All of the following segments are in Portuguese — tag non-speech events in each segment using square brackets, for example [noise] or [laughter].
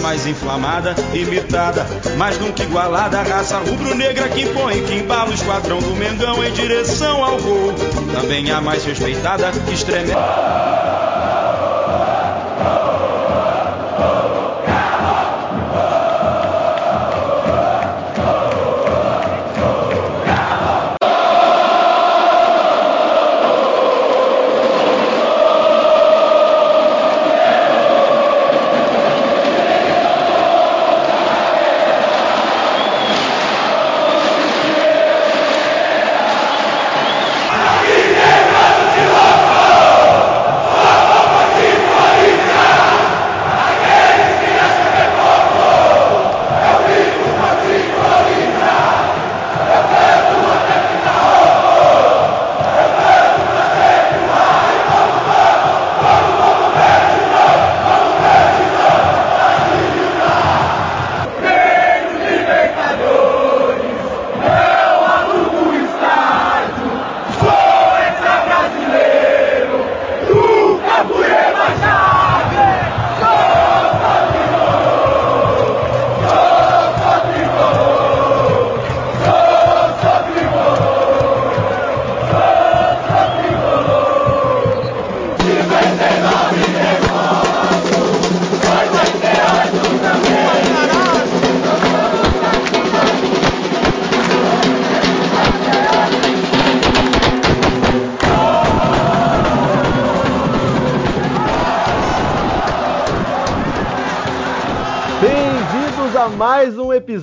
mais inflamada, imitada, mas nunca igualada. A raça rubro-negra que impõe, que embala o esquadrão do Mengão em direção ao gol. Também a mais respeitada, que estremece.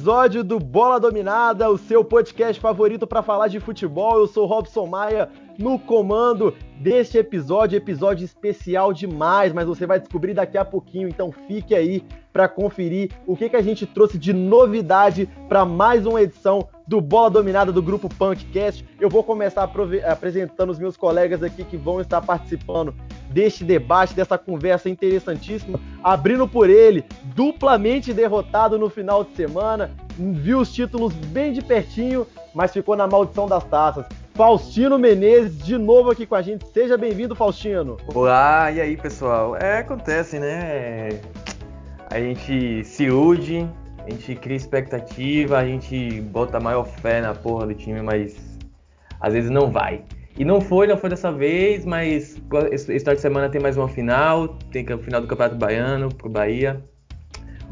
Episódio do Bola Dominada, o seu podcast favorito para falar de futebol. Eu sou Robson Maia no comando deste episódio, episódio especial demais, mas você vai descobrir daqui a pouquinho, então fique aí para conferir o que, que a gente trouxe de novidade para mais uma edição do Bola Dominada do grupo Punkcast. Eu vou começar apresentando os meus colegas aqui que vão estar participando deste debate, dessa conversa interessantíssima, abrindo por ele, duplamente derrotado no final de semana, viu os títulos bem de pertinho, mas ficou na maldição das taças. Faustino Menezes, de novo aqui com a gente. Seja bem-vindo, Faustino. Olá, e aí, pessoal? É, acontece, né? A gente se ilude, a gente cria expectativa, a gente bota maior fé na porra do time, mas às vezes não vai. E não foi, não foi dessa vez, mas final de semana tem mais uma final, tem o final do Campeonato Baiano pro Bahia.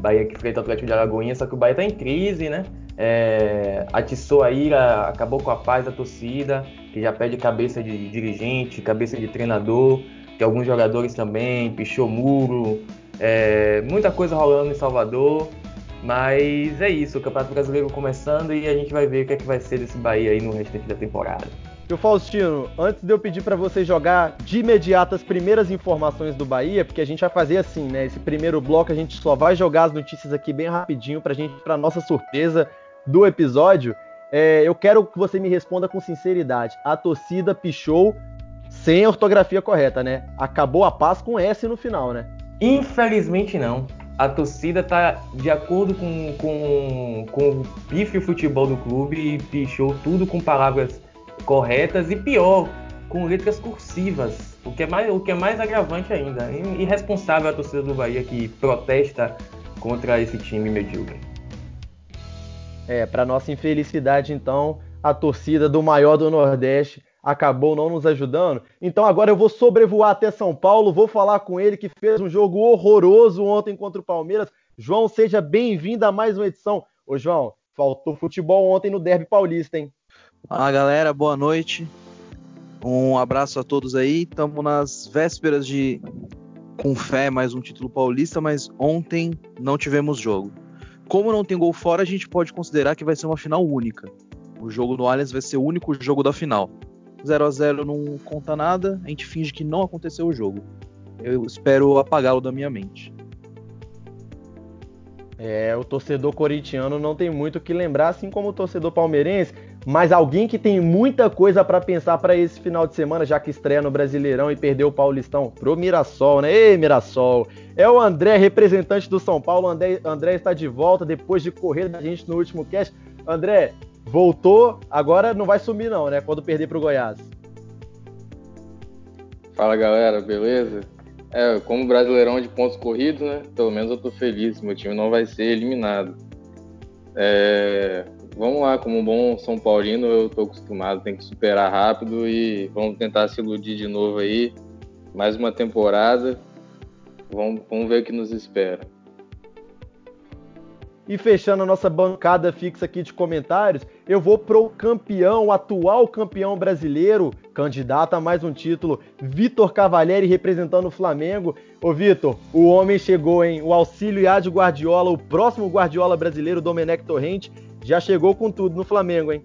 Bahia que enfrenta o Atlético de Alagoinha, só que o Bahia tá em crise, né? É, atiçou a ira, acabou com a paz da torcida, que já pede cabeça de dirigente, cabeça de treinador, que alguns jogadores também, pichou muro, é, muita coisa rolando em Salvador. Mas é isso, o Campeonato Brasileiro começando e a gente vai ver o que é que vai ser desse Bahia aí no restante da temporada. E o Faustino, antes de eu pedir para você jogar de imediato as primeiras informações do Bahia, porque a gente vai fazer assim, né? Esse primeiro bloco a gente só vai jogar as notícias aqui bem rapidinho pra gente, para nossa surpresa do episódio. É, eu quero que você me responda com sinceridade. A torcida pichou sem a ortografia correta, né? Acabou a paz com S no final, né? Infelizmente não. A torcida tá de acordo com, com, com o pífio futebol do clube e pichou tudo com palavras corretas e pior, com letras cursivas, o que é mais, o que é mais agravante ainda. Irresponsável a torcida do Bahia que protesta contra esse time medíocre. É, para nossa infelicidade, então, a torcida do maior do Nordeste acabou não nos ajudando. Então agora eu vou sobrevoar até São Paulo, vou falar com ele que fez um jogo horroroso ontem contra o Palmeiras. João, seja bem-vindo a mais uma edição. Ô João, faltou futebol ontem no Derby Paulista, hein? Fala galera, boa noite. Um abraço a todos aí. Estamos nas vésperas de, com fé, mais um título paulista, mas ontem não tivemos jogo. Como não tem gol fora, a gente pode considerar que vai ser uma final única. O jogo do Allianz vai ser o único jogo da final. 0 a 0 não conta nada, a gente finge que não aconteceu o jogo. Eu espero apagá-lo da minha mente. É, o torcedor corintiano não tem muito o que lembrar, assim como o torcedor palmeirense, mas alguém que tem muita coisa para pensar para esse final de semana, já que estreia no Brasileirão e perdeu o Paulistão pro Mirassol, né? Ei, Mirassol! É o André, representante do São Paulo. André, André está de volta depois de correr da gente no último cast. André, voltou, agora não vai sumir não, né? Quando perder pro Goiás. Fala galera, beleza? É, como brasileirão de pontos corridos, né? Pelo menos eu tô feliz, meu time não vai ser eliminado. É, vamos lá, como um bom São Paulino, eu tô acostumado, tem que superar rápido e vamos tentar se iludir de novo aí. Mais uma temporada. Vamos, vamos ver o que nos espera. E fechando a nossa bancada fixa aqui de comentários, eu vou pro campeão, atual campeão brasileiro, candidato a mais um título, Vitor Cavalieri representando o Flamengo. Ô Vitor, o homem chegou, em O auxílio de Guardiola, o próximo Guardiola brasileiro, Domenech Torrente, já chegou com tudo no Flamengo, hein?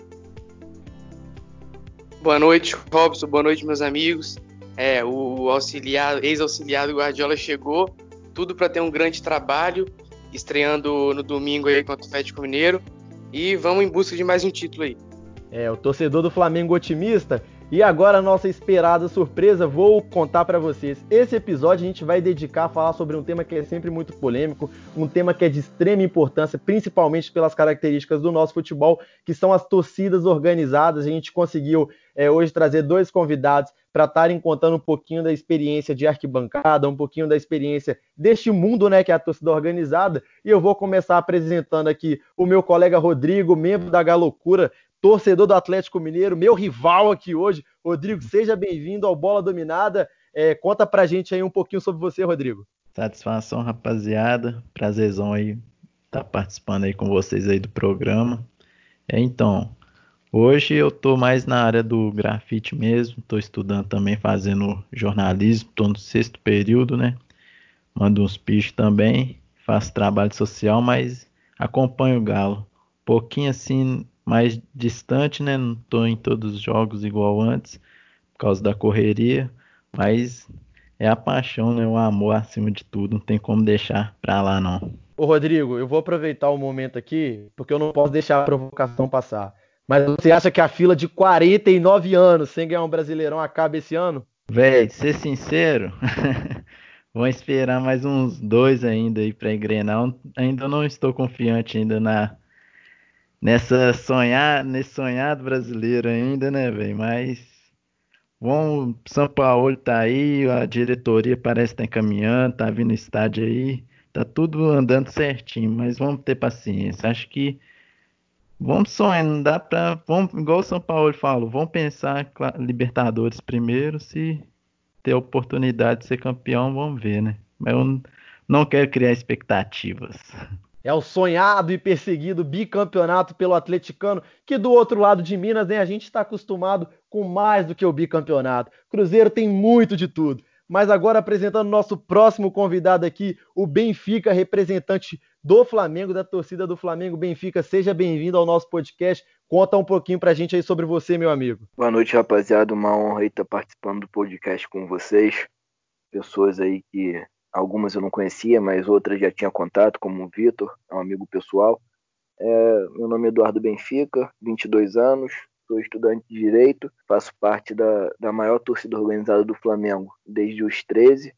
Boa noite, Robson. Boa noite, meus amigos. É, o auxiliar, ex-auxiliar do Guardiola chegou, tudo para ter um grande trabalho estreando no domingo aí contra o Atlético Mineiro. E vamos em busca de mais um título aí. É, o torcedor do Flamengo otimista. E agora a nossa esperada surpresa, vou contar para vocês. Esse episódio a gente vai dedicar a falar sobre um tema que é sempre muito polêmico, um tema que é de extrema importância, principalmente pelas características do nosso futebol, que são as torcidas organizadas. A gente conseguiu é, hoje trazer dois convidados para estarem contando um pouquinho da experiência de arquibancada, um pouquinho da experiência deste mundo, né, que é a torcida organizada. E eu vou começar apresentando aqui o meu colega Rodrigo, membro da Galocura, torcedor do Atlético Mineiro, meu rival aqui hoje. Rodrigo, seja bem-vindo ao Bola Dominada. É, conta pra gente aí um pouquinho sobre você, Rodrigo. Satisfação, rapaziada. Prazerzão aí estar tá participando aí com vocês aí do programa. É, então, Hoje eu estou mais na área do grafite mesmo, estou estudando também, fazendo jornalismo, estou no sexto período, né? Mando uns pichos também, faço trabalho social, mas acompanho o Galo. Um pouquinho assim, mais distante, né? Não estou em todos os jogos igual antes, por causa da correria, mas é a paixão, né? O amor acima de tudo, não tem como deixar pra lá não. Ô Rodrigo, eu vou aproveitar o momento aqui, porque eu não posso deixar a provocação passar. Mas você acha que a fila de 49 anos sem ganhar um Brasileirão acaba esse ano? Véi, ser sincero, [laughs] vou esperar mais uns dois ainda aí para engrenar. Ainda não estou confiante ainda na nessa sonhar, nesse sonhado brasileiro ainda, né, velho? Mas bom, São Paulo tá aí, a diretoria parece estar tá encaminhando, tá vindo estádio aí, tá tudo andando certinho, mas vamos ter paciência. Acho que Vamos sonhar, não dá pra. Vamos, igual o São Paulo falou, vamos pensar Libertadores primeiro, se ter a oportunidade de ser campeão, vamos ver, né? Mas eu não quero criar expectativas. É o sonhado e perseguido bicampeonato pelo atleticano, que do outro lado de Minas, né, a gente está acostumado com mais do que o bicampeonato. Cruzeiro tem muito de tudo. Mas agora apresentando nosso próximo convidado aqui, o Benfica, representante do Flamengo, da torcida do Flamengo Benfica. Seja bem-vindo ao nosso podcast. Conta um pouquinho pra gente aí sobre você, meu amigo. Boa noite, rapaziada. Uma honra estar participando do podcast com vocês. Pessoas aí que algumas eu não conhecia, mas outras já tinha contato, como o Vitor, é um amigo pessoal. É, meu nome é Eduardo Benfica, 22 anos, sou estudante de Direito, faço parte da, da maior torcida organizada do Flamengo desde os 13.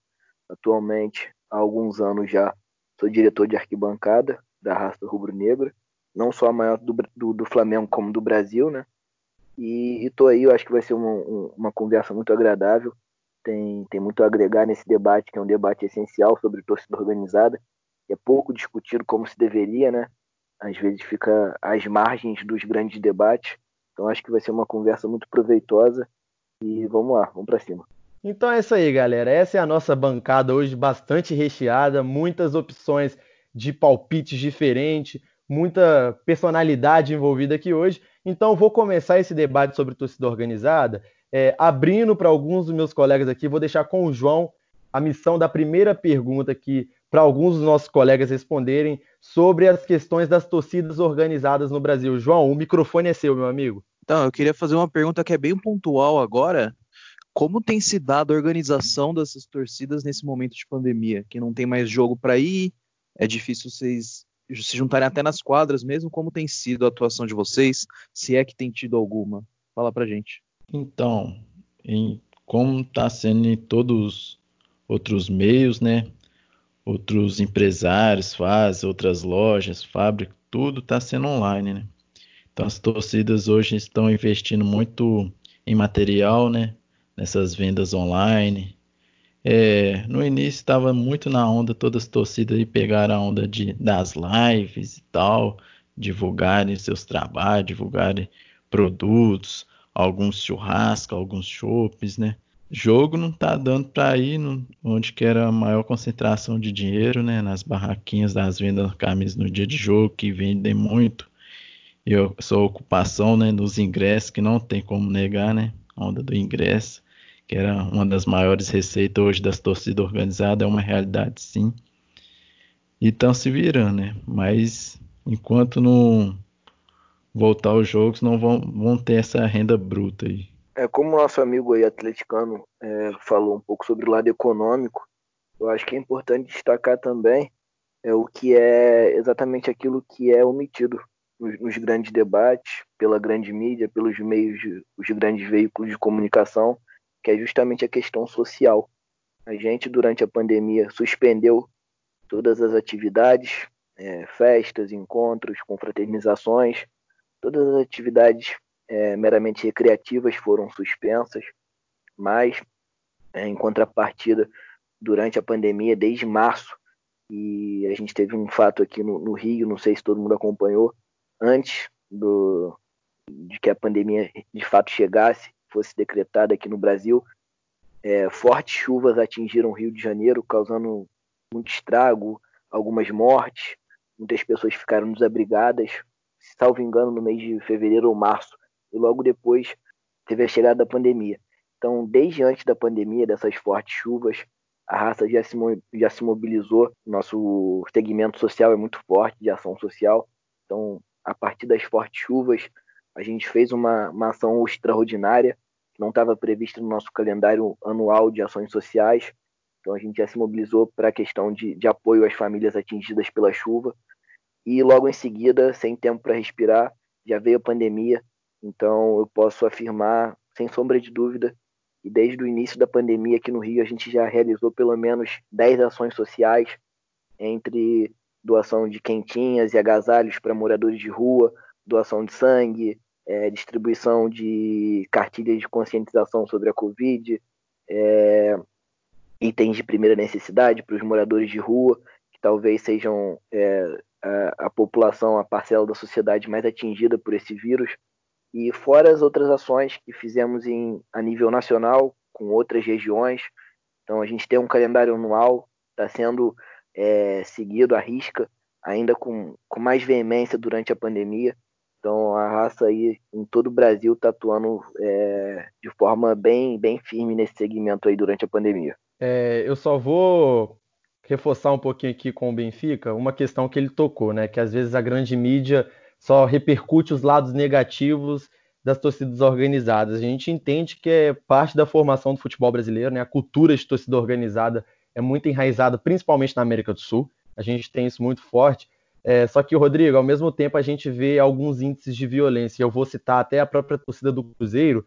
Atualmente, há alguns anos já, Sou diretor de arquibancada da raça rubro-negra, não só a maior do, do, do, Flamengo como do Brasil, né? E, estou aí, eu acho que vai ser uma, uma conversa muito agradável. Tem, tem muito a agregar nesse debate, que é um debate essencial sobre torcida organizada, que é pouco discutido como se deveria, né? Às vezes fica às margens dos grandes debates. Então acho que vai ser uma conversa muito proveitosa e vamos lá, vamos para cima. Então é isso aí, galera. Essa é a nossa bancada hoje, bastante recheada, muitas opções de palpites diferentes, muita personalidade envolvida aqui hoje. Então vou começar esse debate sobre torcida organizada, é, abrindo para alguns dos meus colegas aqui. Vou deixar com o João a missão da primeira pergunta aqui para alguns dos nossos colegas responderem sobre as questões das torcidas organizadas no Brasil. João, o microfone é seu, meu amigo. Então, eu queria fazer uma pergunta que é bem pontual agora, como tem se dado a organização dessas torcidas nesse momento de pandemia? Que não tem mais jogo para ir, é difícil vocês se juntarem até nas quadras mesmo. Como tem sido a atuação de vocês? Se é que tem tido alguma? Fala pra gente. Então, em, como está sendo em todos outros meios, né? Outros empresários fazem, outras lojas, fábricas, tudo está sendo online, né? Então as torcidas hoje estão investindo muito em material, né? nessas vendas online. É, no início estava muito na onda, todas as torcidas aí pegaram a onda de, das lives e tal, divulgarem seus trabalhos, divulgarem produtos, alguns churrascos, alguns chopes, né? Jogo não tá dando para ir no, onde que era a maior concentração de dinheiro, né? Nas barraquinhas das vendas de camisas no dia de jogo, que vendem muito. E essa ocupação, né? Dos ingressos, que não tem como negar, né? A onda do ingresso, que era uma das maiores receitas hoje das torcidas organizadas, é uma realidade sim. E estão se virando, né? Mas enquanto não voltar aos jogos, não vão, vão ter essa renda bruta aí. É, como o nosso amigo aí atleticano é, falou um pouco sobre o lado econômico, eu acho que é importante destacar também é, o que é exatamente aquilo que é omitido nos, nos grandes debates, pela grande mídia, pelos meios, de, os grandes veículos de comunicação, que é justamente a questão social. A gente, durante a pandemia, suspendeu todas as atividades, é, festas, encontros, confraternizações, Todas as atividades é, meramente recreativas foram suspensas, mas, é, em contrapartida, durante a pandemia, desde março, e a gente teve um fato aqui no, no Rio, não sei se todo mundo acompanhou, antes do, de que a pandemia de fato chegasse, fosse decretada aqui no Brasil, é, fortes chuvas atingiram o Rio de Janeiro, causando muito estrago, algumas mortes, muitas pessoas ficaram desabrigadas, salvo engano, no mês de fevereiro ou março, e logo depois teve a chegada da pandemia. Então, desde antes da pandemia, dessas fortes chuvas, a raça já se, já se mobilizou. Nosso segmento social é muito forte, de ação social. Então, a partir das fortes chuvas, a gente fez uma, uma ação extraordinária, que não estava prevista no nosso calendário anual de ações sociais. Então, a gente já se mobilizou para a questão de, de apoio às famílias atingidas pela chuva e logo em seguida, sem tempo para respirar, já veio a pandemia. Então eu posso afirmar, sem sombra de dúvida, que desde o início da pandemia aqui no Rio a gente já realizou pelo menos 10 ações sociais, entre doação de quentinhas e agasalhos para moradores de rua, doação de sangue, é, distribuição de cartilhas de conscientização sobre a Covid, é, itens de primeira necessidade para os moradores de rua, que talvez sejam é, a, população, a parcela da sociedade mais atingida por esse vírus, e fora as outras ações que fizemos em, a nível nacional, com outras regiões. Então, a gente tem um calendário anual, está sendo é, seguido à risca, ainda com, com mais veemência durante a pandemia. Então, a raça aí em todo o Brasil está atuando é, de forma bem, bem firme nesse segmento aí durante a pandemia. É, eu só vou reforçar um pouquinho aqui com o Benfica uma questão que ele tocou, né? Que às vezes a grande mídia só repercute os lados negativos das torcidas organizadas. A gente entende que é parte da formação do futebol brasileiro, né? A cultura de torcida organizada é muito enraizada, principalmente na América do Sul. A gente tem isso muito forte. É, só que, Rodrigo, ao mesmo tempo a gente vê alguns índices de violência. Eu vou citar até a própria torcida do Cruzeiro,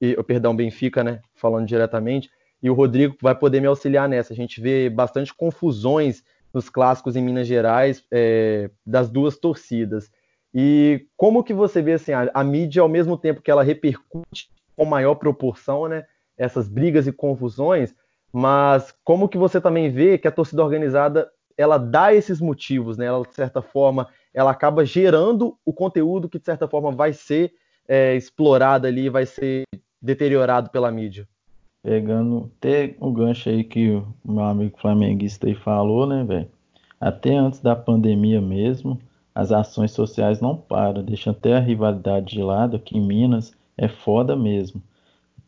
e, perdão, Benfica, né? Falando diretamente, e o Rodrigo vai poder me auxiliar nessa. A gente vê bastante confusões nos clássicos em Minas Gerais é, das duas torcidas. E como que você vê assim, a, a, mídia, ao mesmo tempo que ela repercute com maior proporção né, essas brigas e confusões, mas como que você também vê que a torcida organizada ela dá esses motivos, né? Ela, de certa forma, ela acaba gerando o conteúdo que, de certa forma, vai ser é, explorado ali, vai ser deteriorado pela mídia pegando até o gancho aí que o meu amigo flamenguista aí falou, né, velho? Até antes da pandemia mesmo, as ações sociais não param, deixam até a rivalidade de lado. Aqui em Minas é foda mesmo.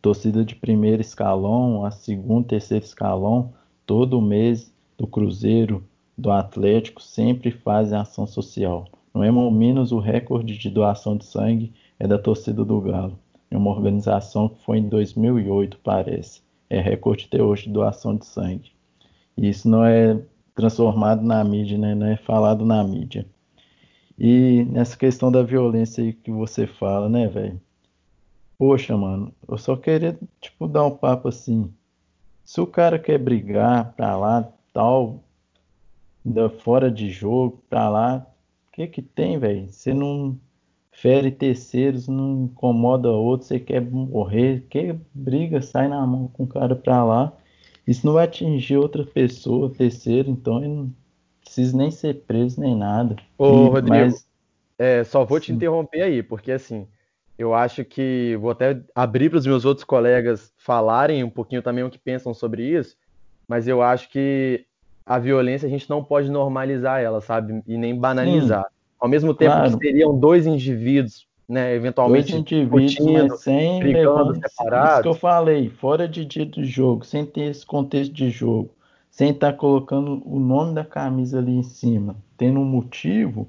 Torcida de primeiro escalão, a segundo, terceiro escalão, todo mês do Cruzeiro, do Atlético, sempre fazem ação social. No Emo Minas, o recorde de doação de sangue é da torcida do Galo em uma organização que foi em 2008, parece. É recorde até hoje de doação de sangue. E isso não é transformado na mídia, né? não é falado na mídia. E nessa questão da violência aí que você fala, né, velho? Poxa, mano, eu só queria, tipo, dar um papo assim. Se o cara quer brigar pra lá, tal, fora de jogo, pra lá, o que que tem, velho? Você não fere terceiros, não incomoda outros, você quer morrer, quer briga, sai na mão com o cara pra lá isso não vai atingir outra pessoa, terceiro, então ele não precisa nem ser preso nem nada. Ô, E- Rodrigo, mas- é, só vou te Sim. interromper aí, porque assim, eu acho que vou até abrir para os meus outros colegas falarem um pouquinho também o que pensam sobre isso, mas eu acho que a violência a gente não pode normalizar ela, sabe? E nem banalizar. Ao mesmo tempo claro. que seriam dois indivíduos, né, eventualmente Dois indivíduos, discutindo, sem brigando, levando isso separados. que eu falei, fora de dia do jogo, sem ter esse contexto de jogo, sem estar colocando o nome da camisa ali em cima, tendo um motivo,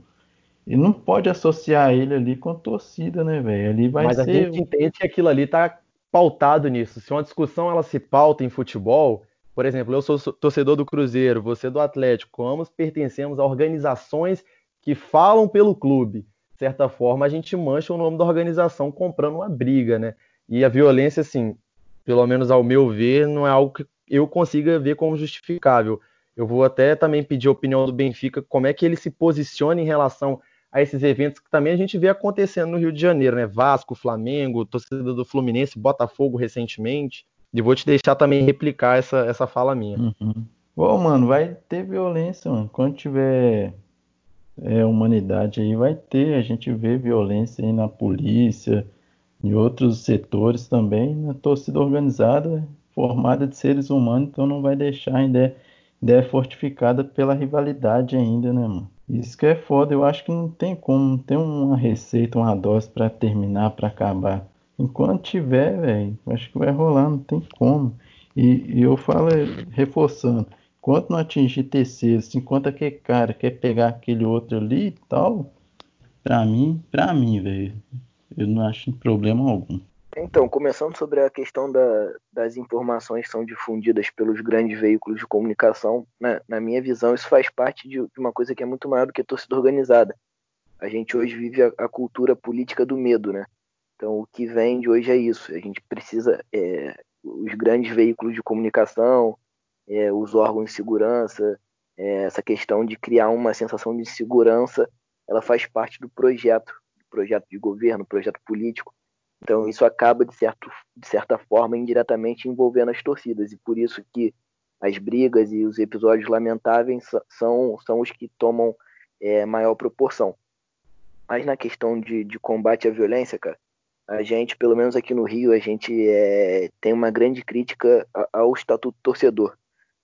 e não pode associar ele ali com a torcida, né, velho? Ali vai Mas a ser gente entende que aquilo ali está pautado nisso. Se uma discussão ela se pauta em futebol, por exemplo, eu sou so- torcedor do Cruzeiro, você do Atlético, ambos pertencemos a organizações que falam pelo clube. De certa forma, a gente mancha o nome da organização comprando uma briga, né? E a violência, assim, pelo menos ao meu ver, não é algo que eu consiga ver como justificável. Eu vou até também pedir a opinião do Benfica, como é que ele se posiciona em relação a esses eventos que também a gente vê acontecendo no Rio de Janeiro, né? Vasco, Flamengo, torcida do Fluminense, Botafogo recentemente. E vou te deixar também replicar essa, essa fala minha. Uhum. Mano, vai ter violência, mano. Quando tiver é, humanidade aí, vai ter. A gente vê violência aí na polícia, em outros setores também. Na torcida organizada, formada de seres humanos, então não vai deixar, ainda ainda é fortificada pela rivalidade ainda, né, mano? Isso que é foda. Eu acho que não tem como, não tem uma receita, uma dose pra terminar, pra acabar. Enquanto tiver, velho, acho que vai rolar, não tem como. E, e eu falo, é, reforçando, enquanto não atingir terceiros, enquanto aquele cara quer pegar aquele outro ali e tal, pra mim, pra mim, velho, eu não acho problema algum. Então, começando sobre a questão da- das informações que são difundidas pelos grandes veículos de comunicação, na, na minha visão, isso faz parte de, de uma coisa que é muito maior do que a torcida organizada. A gente hoje vive a, a cultura política do medo, né? Então, o que vem de hoje é isso. A gente precisa, é, os grandes veículos de comunicação, é, os órgãos de segurança, é, essa questão de criar uma sensação de segurança, ela faz parte do projeto, do projeto de governo, projeto político. Então isso acaba de, certo, de certa forma indiretamente envolvendo as torcidas e por isso que as brigas e os episódios lamentáveis são, são os que tomam é, maior proporção. Mas na questão de, de combate à violência, cara, a gente, pelo menos aqui no Rio, a gente é, tem uma grande crítica ao Estatuto Torcedor,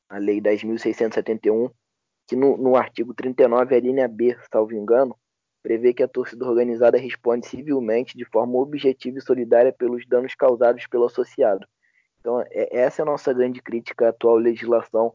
a Lei 10.671, que no, no artigo 39, a linha B, salvo engano, prevê que a torcida organizada responde civilmente de forma objetiva e solidária pelos danos causados pelo associado. Então, é- essa é a nossa grande crítica à atual legislação,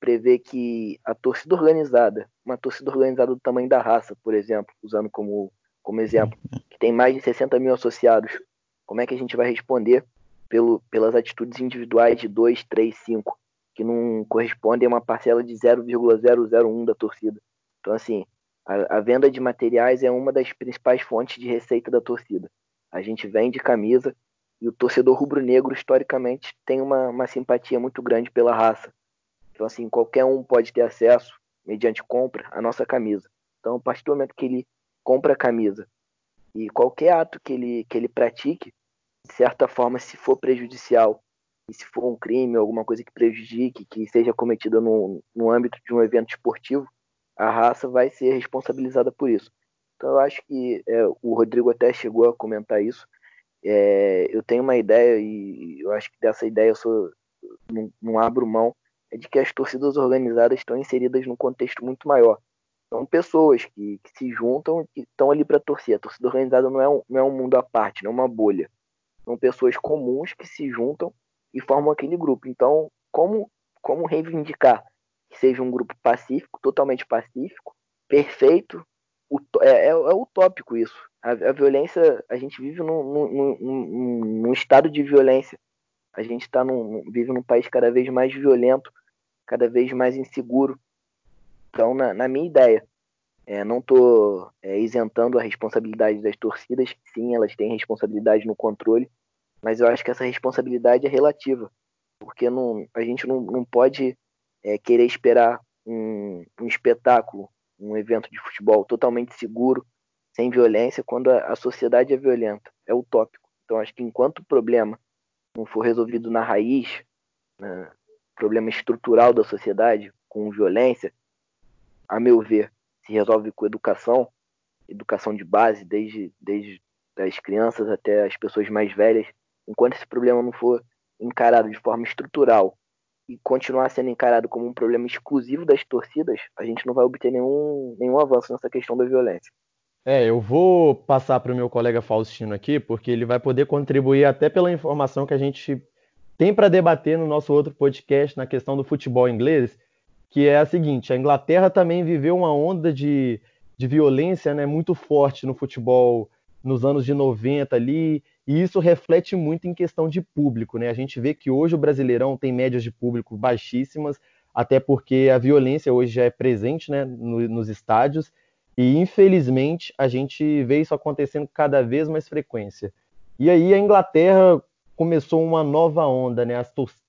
prevê que a torcida organizada, uma torcida organizada do tamanho da raça, por exemplo, usando como, como exemplo, que tem mais de 60 mil associados, como é que a gente vai responder pelo, pelas atitudes individuais de 2, 3, 5, que não correspondem a uma parcela de 0,001 da torcida? Então, assim, a, a venda de materiais é uma das principais fontes de receita da torcida. A gente vende camisa e o torcedor rubro-negro, historicamente, tem uma, uma simpatia muito grande pela raça. Então, assim, qualquer um pode ter acesso, mediante compra, à nossa camisa. Então, a partir do momento que ele compra a camisa e qualquer ato que ele, que ele pratique, de certa forma, se for prejudicial e se for um crime, alguma coisa que prejudique, que seja cometida no, no âmbito de um evento esportivo, a raça vai ser responsabilizada por isso. Então eu acho que é, o Rodrigo até chegou a comentar isso. É, eu tenho uma ideia e eu acho que dessa ideia eu sou, não, não abro mão, é de que as torcidas organizadas estão inseridas num contexto muito maior. São pessoas que, que se juntam e estão ali para torcer. A torcida organizada não é, um, não é um mundo à parte, não é uma bolha. São pessoas comuns que se juntam e formam aquele grupo. Então, como, como reivindicar que seja um grupo pacífico, totalmente pacífico, perfeito, é, é, é utópico isso. A, a, violência, a gente vive num, num, num, num estado de violência. A gente tá num, vive num país cada vez mais violento, cada vez mais inseguro. Então, na, na minha ideia, é, não estou é, isentando a responsabilidade das torcidas, sim, elas têm responsabilidade no controle, mas eu acho que essa responsabilidade é relativa, porque não, a gente não, não pode é, querer esperar um, um, espetáculo, um evento de futebol totalmente seguro, sem violência, quando a, a sociedade é violenta. É utópico. Então, acho que enquanto o problema não for resolvido na raiz, né, problema estrutural da sociedade, com violência, a meu ver, se resolve com educação, educação de base, desde, desde as crianças até as pessoas mais velhas. Enquanto esse problema não for encarado de forma estrutural e continuar sendo encarado como um problema exclusivo das torcidas, a gente não vai obter nenhum, nenhum avanço nessa questão da violência. É, eu vou passar para o meu colega Faustino aqui, porque ele vai poder contribuir até pela informação que a gente tem para debater no nosso outro podcast na questão do futebol inglês, que é a seguinte: a Inglaterra também viveu uma onda de, de violência né, muito forte no futebol nos anos de 90 ali, e isso reflete muito em questão de público. Né? A gente vê que hoje o Brasileirão tem médias de público baixíssimas, até porque a violência hoje já é presente né, no, nos estádios, e infelizmente a gente vê isso acontecendo cada vez mais frequência. E aí a Inglaterra começou uma nova onda, né?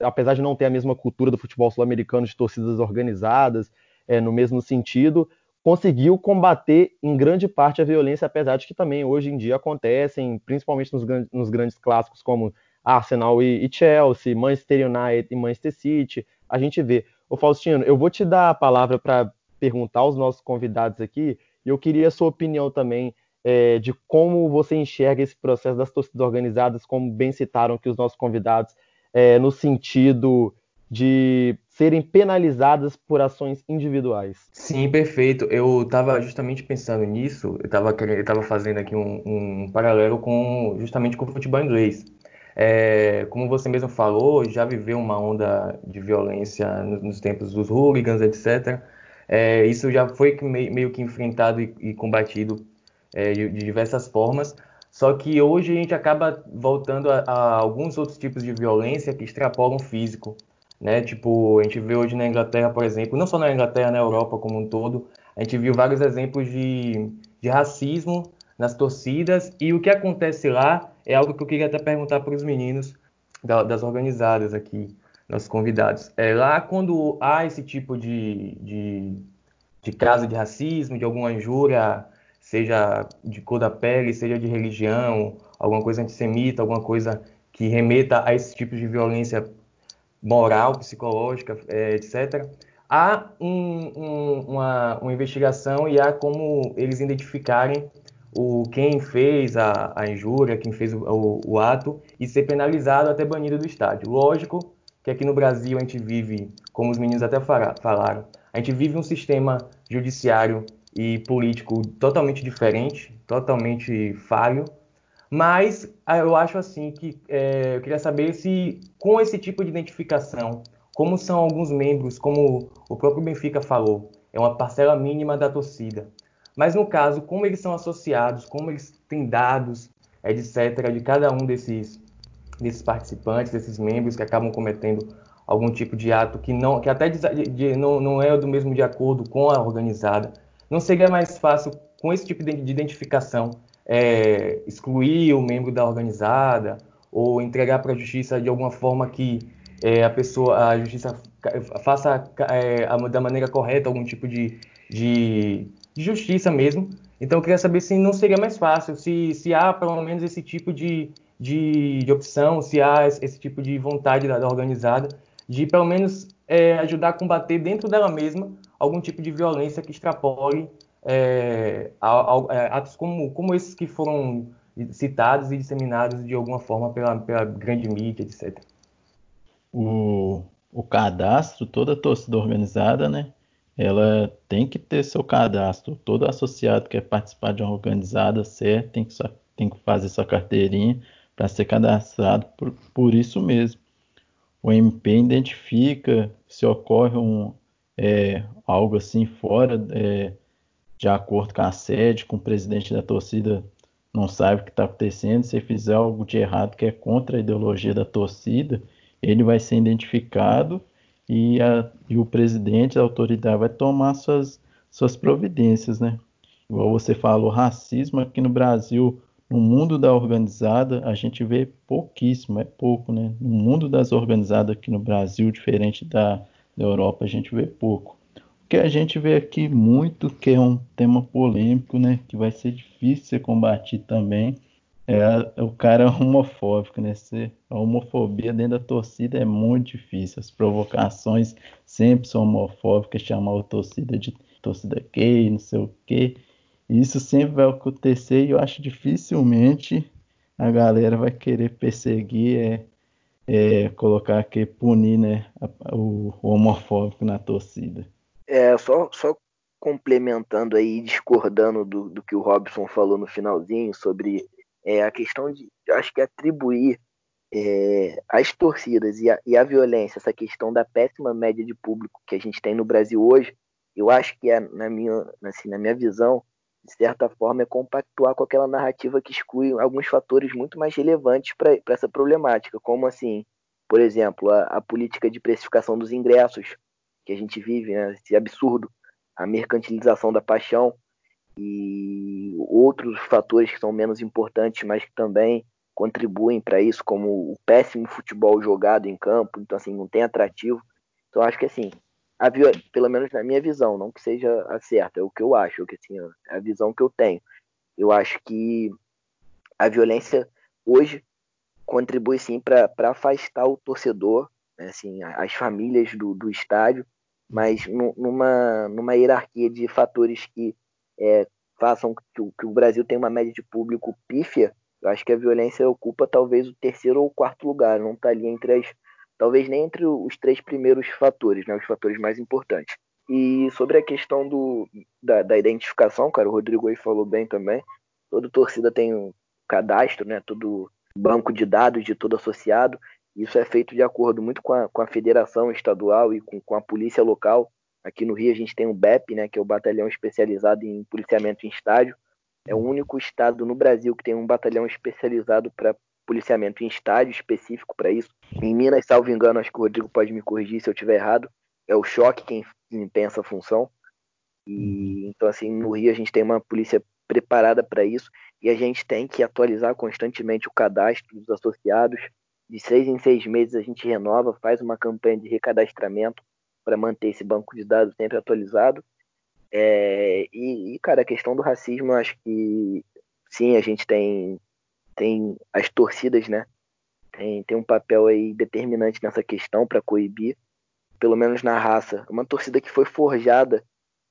apesar de não ter a mesma cultura do futebol sul-americano de torcidas organizadas, é, no mesmo sentido, conseguiu combater em grande parte a violência, apesar de que também hoje em dia acontecem, principalmente nos, nos grandes clássicos como Arsenal e, e, Chelsea, Manchester United e Manchester City, a gente vê. Ô Faustino, eu vou te dar a palavra para perguntar aos nossos convidados aqui, e eu queria a sua opinião também é, de como você enxerga esse processo das torcidas organizadas, como bem citaram aqui os nossos convidados, é, no sentido de serem penalizadas por ações individuais. Sim, perfeito. Eu estava justamente pensando nisso, eu estava fazendo aqui um, um, paralelo com justamente com o futebol inglês. É, como você mesmo falou, já viveu uma onda de violência nos, tempos dos hooligans, etc. É, isso já foi meio, meio que enfrentado e, e combatido é, de, de diversas formas. Só que hoje a gente acaba voltando a, a, alguns outros tipos de violência que extrapolam o físico né? Tipo, a gente vê hoje na Inglaterra, por exemplo, não só na Inglaterra, na Europa como um todo, a gente viu vários exemplos de, de racismo nas torcidas e o que acontece lá é algo que eu queria até perguntar para os meninos da, das organizadas aqui, nossos convidados. É, lá quando há esse tipo de, de, de caso de racismo, de alguma injúria, seja de cor da pele, seja de religião, alguma coisa antissemita, alguma coisa que remeta a esse tipo de violência moral, psicológica, é, etc. Há um, um, uma, uma, investigação e há como eles identificarem o quem fez a, a injúria, quem fez o, o, o, ato e ser penalizado até banido do estádio. Lógico que aqui no Brasil a gente vive, como os meninos até falaram, a gente vive um sistema judiciário e político totalmente diferente, totalmente falho, mas ah, eu acho assim que é, eu queria saber se com esse tipo de identificação, como são alguns membros, como o próprio Benfica falou, é uma parcela mínima da torcida. Mas no caso, como eles são associados, como eles têm dados, etc., de cada um desses, desses participantes, desses membros que acabam cometendo algum tipo de ato que não, que até de, de, não, não é do mesmo de acordo com a organizada, não seria mais fácil com esse tipo de identificação é, excluir o membro da organizada ou entregar para a justiça de alguma forma que é, a pessoa, a justiça faça é, da maneira correta algum tipo de, de, de, justiça mesmo. Então eu queria saber se não seria mais fácil, se, se há pelo menos esse tipo de, de, de opção, se há esse tipo de vontade da, da organizada de pelo menos é, ajudar a combater dentro dela mesma algum tipo de violência que extrapole é, é, atos como, como esses que foram citados e disseminados de alguma forma pela, pela grande mídia, etc. O, o cadastro, toda torcida organizada, né? Ela tem que ter seu cadastro. Todo associado que quer participar de uma organizada certo tem que, tem que fazer sua carteirinha para ser cadastrado por, por isso mesmo. O MP identifica se ocorre um, é, algo assim fora é, de acordo com a sede, com o presidente da torcida não sabe o que está acontecendo, se fizer algo de errado que é contra a ideologia da torcida, ele vai ser identificado e, a, e o presidente, a autoridade, vai tomar suas, suas providências, né? Igual você falou, racismo aqui no Brasil, no mundo da organizada, a gente vê pouquíssimo, é pouco, né? No mundo das organizadas aqui no Brasil, diferente da, da Europa, a gente vê pouco que a gente vê aqui muito que é um tema polêmico, né, que vai ser difícil ser combatido também, É, o cara é homofóbico, né? A homofobia dentro da torcida é muito difícil. As provocações sempre são homofóbicas, chamar a torcida de torcida gay, não sei o quê. Isso sempre vai acontecer e eu acho dificilmente a galera vai querer perseguir, é, é colocar aqui, punir né, o homofóbico na torcida. É, só, só complementando aí, discordando do, do que o Robson falou no finalzinho sobre é, a questão de, acho que atribuir é, as torcidas e a, e a, violência, essa questão da péssima média de público que a gente tem no Brasil hoje, eu acho que é, na minha, assim, na minha visão, de certa forma, é compactuar com aquela narrativa que exclui alguns fatores muito mais relevantes para essa problemática, como assim, por exemplo, a, a, política de precificação dos ingressos que a gente vive, né, esse absurdo, a mercantilização da paixão e outros fatores que são menos importantes, mas que também contribuem para isso, como o péssimo futebol jogado em campo, então assim, não tem atrativo. Então acho que assim, a, pelo menos na minha visão, não que seja a certa, é o que eu acho, que assim, é a visão que eu tenho. Eu acho que a violência hoje contribui sim para afastar o torcedor, né, assim, as famílias do, do estádio, mas numa, numa hierarquia de fatores que é, façam que o, que o Brasil tenha uma média de público pífia, eu acho que a violência ocupa talvez o terceiro ou quarto lugar, não está ali entre as talvez nem entre os três primeiros fatores, né, os fatores mais importantes. E sobre a questão do, da, da identificação, cara, o Rodrigo aí falou bem também, toda torcida tem um cadastro, né, todo banco de dados de todo associado, isso é feito de acordo muito com a, com a federação estadual e com, com a polícia local. Aqui no Rio a gente tem o BEP, né, que é o Batalhão Especializado em Policiamento em Estádio. É o único estado no Brasil que tem um batalhão especializado para policiamento em estádio específico para isso. Em Minas, salvo engano, acho que o Rodrigo pode me corrigir se eu estiver errado, é o choque quem desempenha essa função. E então assim, no Rio a gente tem uma polícia preparada para isso e a gente tem que atualizar constantemente o cadastro dos associados. De seis em seis meses a gente renova, faz uma campanha de recadastramento para manter esse banco de dados sempre atualizado. É, e, e, cara, a questão do racismo, eu acho que sim, a gente tem tem as torcidas, né? Tem, tem um papel aí determinante nessa questão para coibir, pelo menos na raça. Uma torcida que foi forjada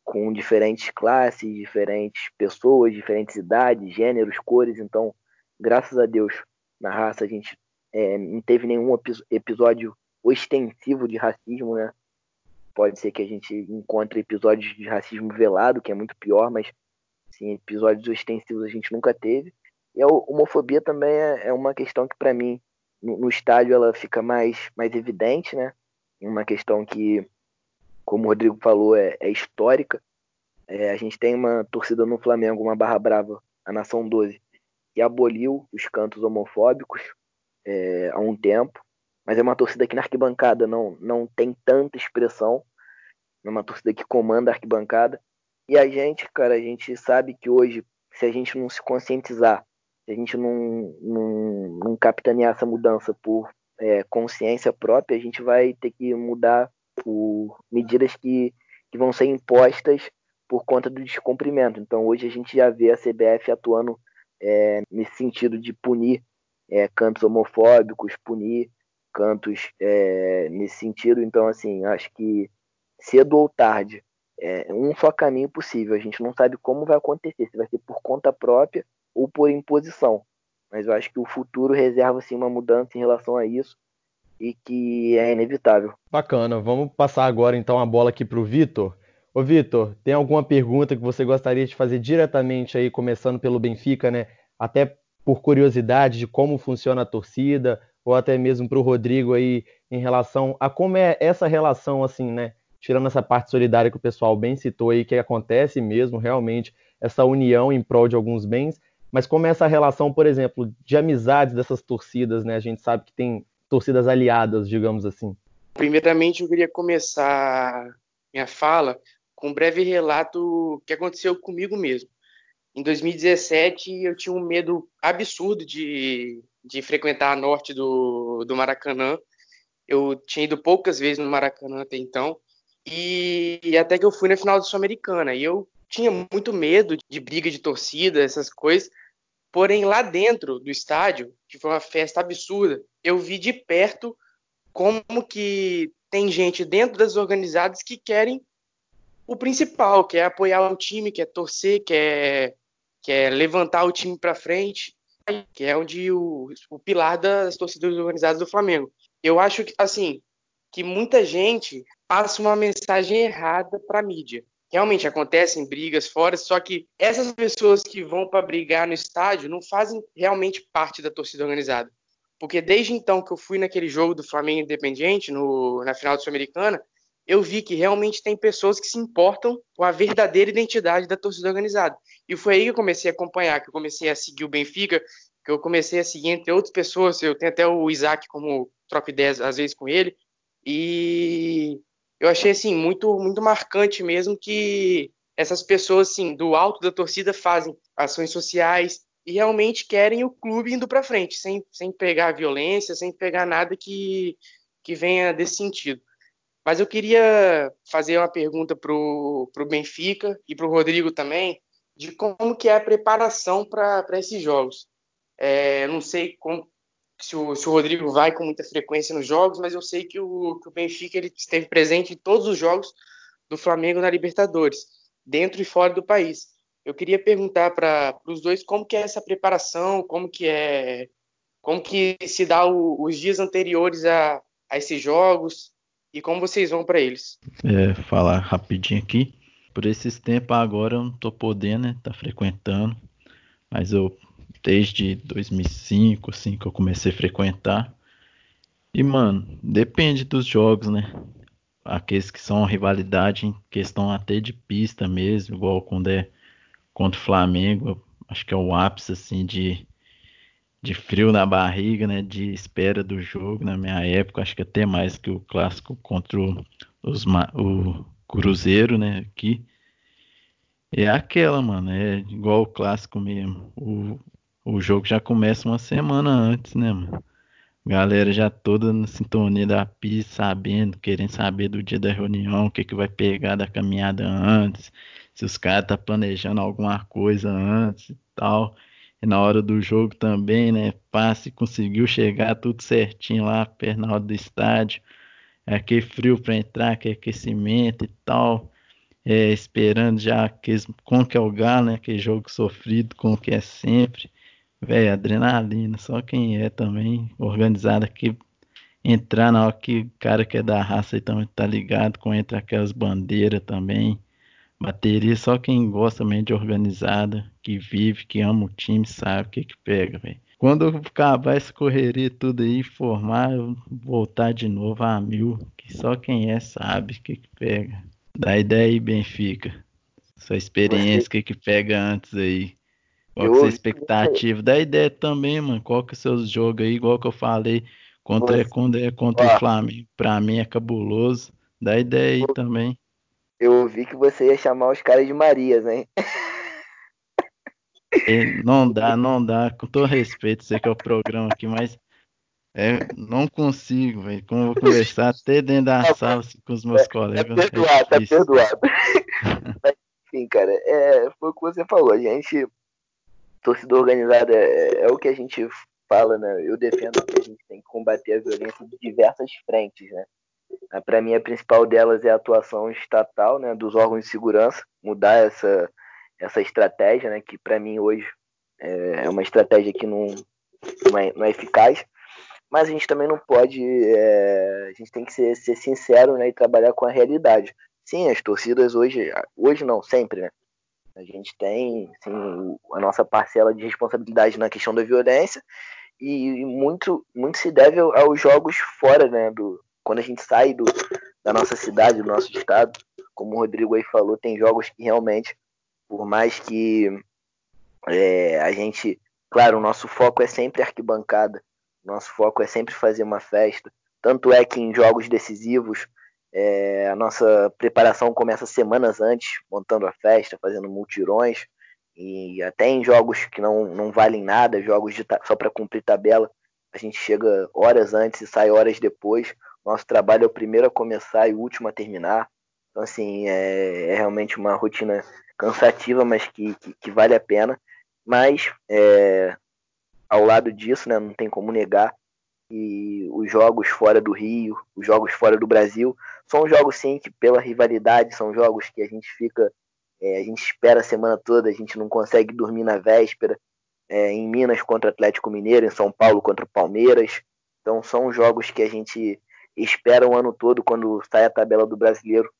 com diferentes classes, diferentes pessoas, diferentes idades, gêneros, cores. Então, graças a Deus, na raça a gente é, não teve nenhum episódio ostensivo de racismo, né? Pode ser que a gente encontre episódios de racismo velado, que é muito pior, mas sim, episódios ostensivos a gente nunca teve. E a homofobia também é, é uma questão que, para mim, no, estádio ela fica mais, mais evidente, né? Uma questão que, como o Rodrigo falou, é, é histórica. É, a gente tem uma torcida no Flamengo, uma barra brava, a Nação 12, que aboliu os cantos homofóbicos é, há um tempo, mas é uma torcida que na arquibancada não, não tem tanta expressão, é uma torcida que comanda a arquibancada. E a gente, cara, a gente sabe que hoje, se a gente não se conscientizar se a gente não, não, não capitanear essa mudança por é, consciência própria, a gente vai ter que mudar por medidas que, que vão ser impostas por conta do descumprimento. Então, hoje a gente já vê a CBF atuando é, nesse sentido de punir é, cantos homofóbicos, punir cantos é, nesse sentido. Então, assim, acho que cedo ou tarde, é um só caminho possível. A gente não sabe como vai acontecer, se vai ser por conta própria ou por imposição. Mas eu acho que o futuro reserva assim, uma mudança em relação a isso e que é inevitável. Bacana. Vamos passar agora então a bola aqui para o Vitor. Ô Vitor, tem alguma pergunta que você gostaria de fazer diretamente aí, começando pelo Benfica, né? Até por curiosidade de como funciona a torcida, ou até mesmo para o Rodrigo aí em relação a como é essa relação, assim, né? Tirando essa parte solidária que o pessoal bem citou aí, que acontece mesmo realmente, essa união em prol de alguns bens, mas como é essa relação, por exemplo, de amizades dessas torcidas, né? A gente sabe que tem torcidas aliadas, digamos assim. Primeiramente, eu queria começar minha fala com um breve relato que aconteceu comigo mesmo. Em 2017, eu tinha um medo absurdo de, de frequentar a norte do, do Maracanã. Eu tinha ido poucas vezes no Maracanã até então. E, e até que eu fui na final da Sul-Americana. E eu tinha muito medo de briga de torcida, essas coisas, Porém, lá dentro do estádio, que foi uma festa absurda, eu vi de perto como que tem gente dentro das organizadas que querem o principal, que é apoiar o time, que é torcer, que é, que é levantar o time para frente, que é onde o, o pilar das torcidas organizadas do Flamengo. Eu acho que assim que muita gente passa uma mensagem errada para a mídia. Realmente acontecem brigas fora, só que essas pessoas que vão para brigar no estádio não fazem realmente parte da torcida organizada. Porque desde então que eu fui naquele jogo do Flamengo Independiente, no, na final do Sul-Americana, eu vi que realmente tem pessoas que se importam com a verdadeira identidade da torcida organizada. E foi aí que eu comecei a acompanhar, que eu comecei a seguir o Benfica, que eu comecei a seguir entre outras pessoas. Eu tenho até o Isaac como troco ideias às vezes com ele. E eu achei assim muito muito marcante mesmo que essas pessoas assim do alto da torcida fazem ações sociais e realmente querem o clube indo para frente, sem, sem pegar violência, sem pegar nada que, que venha desse sentido. Mas eu queria fazer uma pergunta para o Benfica e para o Rodrigo também, de como que é a preparação para esses jogos. É, não sei como, se o, se o, Rodrigo vai com muita frequência nos jogos, mas eu sei que o, que o Benfica ele esteve presente em todos os jogos do Flamengo na Libertadores, dentro e fora do país. Eu queria perguntar para os dois como que é essa preparação, como que é, como que se dá o, os dias anteriores a, a, esses jogos e como vocês vão para eles. É, falar rapidinho aqui. Por esses tempos agora eu não estou podendo, né, tá frequentando, mas eu desde 2005, assim, que eu comecei a frequentar. E, mano, depende dos jogos, né? Aqueles que são rivalidade em questão até de pista mesmo, igual quando é contra o Flamengo, acho que é o ápice, assim, de, de frio na barriga, né? De espera do jogo, na minha época, acho que até mais que o clássico contra os, o Cruzeiro, né? Aqui. É aquela, mano, é igual o clássico mesmo. O, o jogo já começa uma semana antes, né, mano? Galera já toda na sintonia da pista, sabendo, querendo saber do dia da reunião, o que, que vai pegar da caminhada antes, se os caras tá planejando alguma coisa antes e tal. E na hora do jogo também, né? Passe conseguiu chegar tudo certinho lá, perto na hora do estádio. É aquele frio para entrar, aquele aquecimento e tal. É, esperando já aqueles, como que é o Galo, né? Aquele jogo sofrido, como que é sempre. Velho, adrenalina, só quem é também organizado aqui entrar na hora que o cara que é da raça aí também tá ligado com entre aquelas bandeiras também. Bateria, só quem gosta mesmo de organizada, que vive, que ama o time, sabe o que que pega, velho. Quando eu acabar essa correria tudo aí, formar, eu voltar de novo a mil, que só quem é sabe o que que pega. Dá ideia aí, Benfica. Sua experiência, o que que pega antes aí. Qual que é a expectativa? Dá ideia também, mano. Qual que é o seu jogo aí, igual que eu falei, contra, quando é contra o Flamengo, pra mim é cabuloso. Dá ideia aí também. Eu ouvi que você ia chamar os caras de Marias, hein? É, não dá, não dá. Com todo respeito, sei que é o programa aqui, mas é, não consigo, velho. Como eu vou conversar até dentro da tá sala assim, com os meus tá, colegas. Tá perdoado, é tá perdoado. [laughs] mas, enfim, cara, é, foi o que você falou. A gente torcida organizada é, é, o que a gente fala, né? Eu defendo que a gente tem que combater a violência de diversas frentes, né? Ah, Para mim, a principal delas é a atuação estatal, né, dos órgãos de segurança, mudar essa, essa estratégia, né, que para mim hoje é, é uma estratégia que não, não, é, não é eficaz. Mas a gente também não pode, é, a gente tem que ser, ser sincero né, e trabalhar com a realidade. Sim, as torcidas hoje, hoje não, sempre, né? A gente tem assim, a nossa parcela de responsabilidade na questão da violência e muito, muito se deve aos jogos fora, né? Do, quando a gente sai do, da nossa cidade, do nosso estado. Como o Rodrigo aí falou, tem jogos que realmente, por mais que é, a gente. Claro, o nosso foco é sempre arquibancada, nosso foco é sempre fazer uma festa. Tanto é que em jogos decisivos é, a nossa preparação começa semanas antes, montando a festa, fazendo multirões, e até em jogos que não, não valem nada, jogos de, só para cumprir tabela, a gente chega horas antes e sai horas depois. Nosso trabalho é o primeiro a começar e o último a terminar. Então, assim, é, é realmente uma rotina cansativa, mas que, que, que, vale a pena. mas é, ao lado disso, né, não tem como negar que os jogos fora do Rio, os jogos fora do Brasil, são jogos sim que pela rivalidade, são jogos que a gente fica, é, a gente espera a semana toda, a gente não consegue dormir na véspera, é, em Minas contra Atlético Mineiro, em São Paulo contra o Palmeiras, então são jogos que a gente espera o ano todo quando sai a tabela do brasileiro,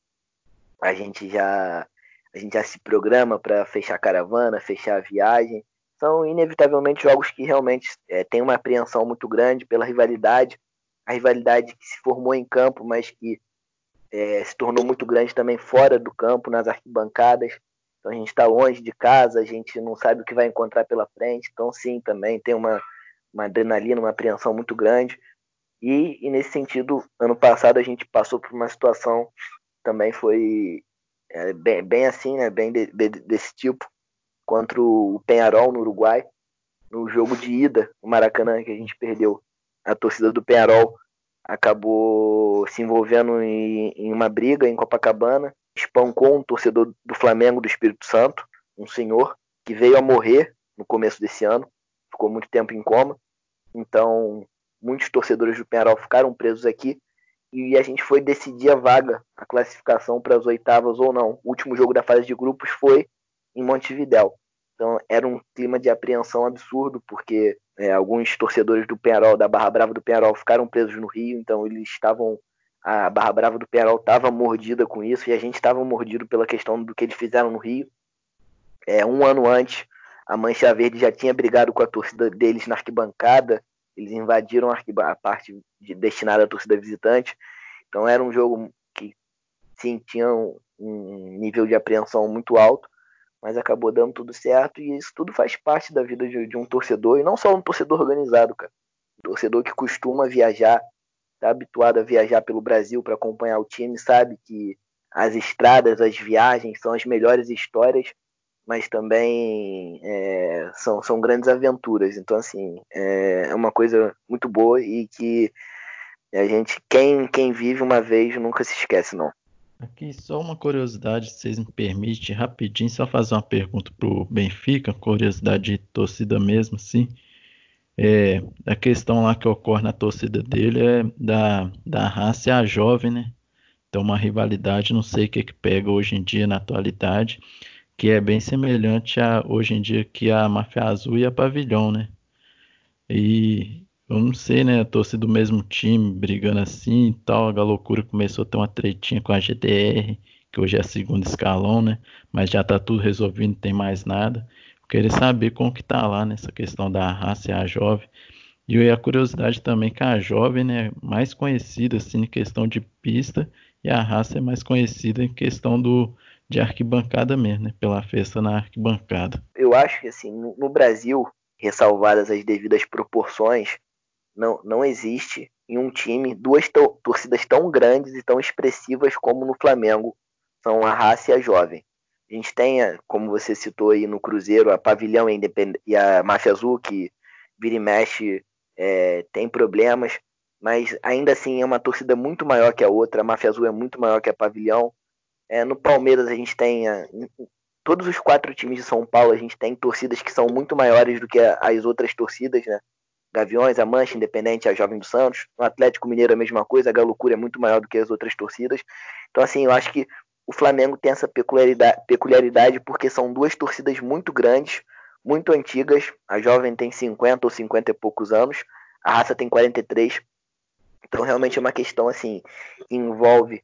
a gente já a gente já se programa para fechar a caravana, fechar a viagem, são inevitavelmente jogos que realmente é, têm uma apreensão muito grande pela rivalidade, a rivalidade que se formou em campo, mas que é, se tornou muito grande também fora do campo, nas arquibancadas. Então a gente está longe de casa, a gente não sabe o que vai encontrar pela frente. Então sim, também tem uma, uma adrenalina, uma apreensão muito grande. E, e nesse sentido, ano passado a gente passou por uma situação também foi é, bem, bem assim, né, bem de, de, desse tipo, contra o Penharol no Uruguai, no jogo de ida no Maracanã, que a gente perdeu. A torcida do Penharol acabou se envolvendo em, em uma briga em Copacabana, espancou um torcedor do Flamengo do Espírito Santo, um senhor, que veio a morrer no começo desse ano, ficou muito tempo em coma. Então, muitos torcedores do Penharol ficaram presos aqui e a gente foi decidir a vaga, a classificação para as oitavas ou não. O último jogo da fase de grupos foi em Montevidéu. Então era um clima de apreensão absurdo, porque é, alguns torcedores do Penarol da Barra Brava do Penarol ficaram presos no Rio, então eles estavam. A Barra Brava do Penarol estava mordida com isso e a gente estava mordido pela questão do que eles fizeram no Rio. É, um ano antes, a Mancha Verde já tinha brigado com a torcida deles na arquibancada, eles invadiram a, parte de, destinada à torcida visitante. Então era um jogo que sim tinha um, um nível de apreensão muito alto mas acabou dando tudo certo e isso tudo faz parte da vida de, de um torcedor e não só um torcedor organizado, cara. Um torcedor que costuma viajar, está habituado a viajar pelo Brasil para acompanhar o time, sabe que as estradas, as viagens são as melhores histórias, mas também é, são, são grandes aventuras. Então, assim, é, é uma coisa muito boa e que a gente, quem, quem vive uma vez, nunca se esquece, não. Aqui só uma curiosidade, se vocês me permitem, rapidinho, só fazer uma pergunta pro Benfica, curiosidade de torcida mesmo, assim. É, a questão lá que ocorre na torcida dele é da, da raça e a jovem, né? Então uma rivalidade, não sei o que que pega hoje em dia na atualidade, que é bem semelhante a hoje em dia que a Máfia Azul e a Pavilhão, né? E eu não sei, né? Torcida do mesmo time, brigando assim e tal. A loucura começou a ter uma tretinha com a GDR, que hoje é a segunda escalão, né? Mas já tá tudo resolvido, não tem mais nada. Eu queria saber como que tá lá nessa questão da raça e a jovem. E a curiosidade também que a jovem, né, mais conhecida assim em questão de pista e a raça é mais conhecida em questão do de arquibancada mesmo, né, pela festa na arquibancada. Eu acho que assim, no Brasil, ressalvadas as devidas proporções, não, não existe em um time duas torcidas tão grandes e tão expressivas como no Flamengo. São a raça e a jovem. A gente tem, como você citou aí no Cruzeiro, a Pavilhão e a Máfia Azul, que vira e mexe, é, tem problemas, mas ainda assim é uma torcida muito maior que a outra. A Máfia Azul é muito maior que a Pavilhão. É, no Palmeiras a gente tem. A, todos os quatro times de São Paulo a gente tem torcidas que são muito maiores do que as outras torcidas, né? Gaviões, a Mancha, Independente, a Jovem do Santos. No Atlético Mineiro a mesma coisa, a Galucura é muito maior do que as outras torcidas. Então, assim, eu acho que o Flamengo tem essa peculiaridade, peculiaridade porque são duas torcidas muito grandes, muito antigas. A Jovem tem 50 ou 50 e poucos anos, a Raça tem 43. Então, realmente é uma questão, assim, envolve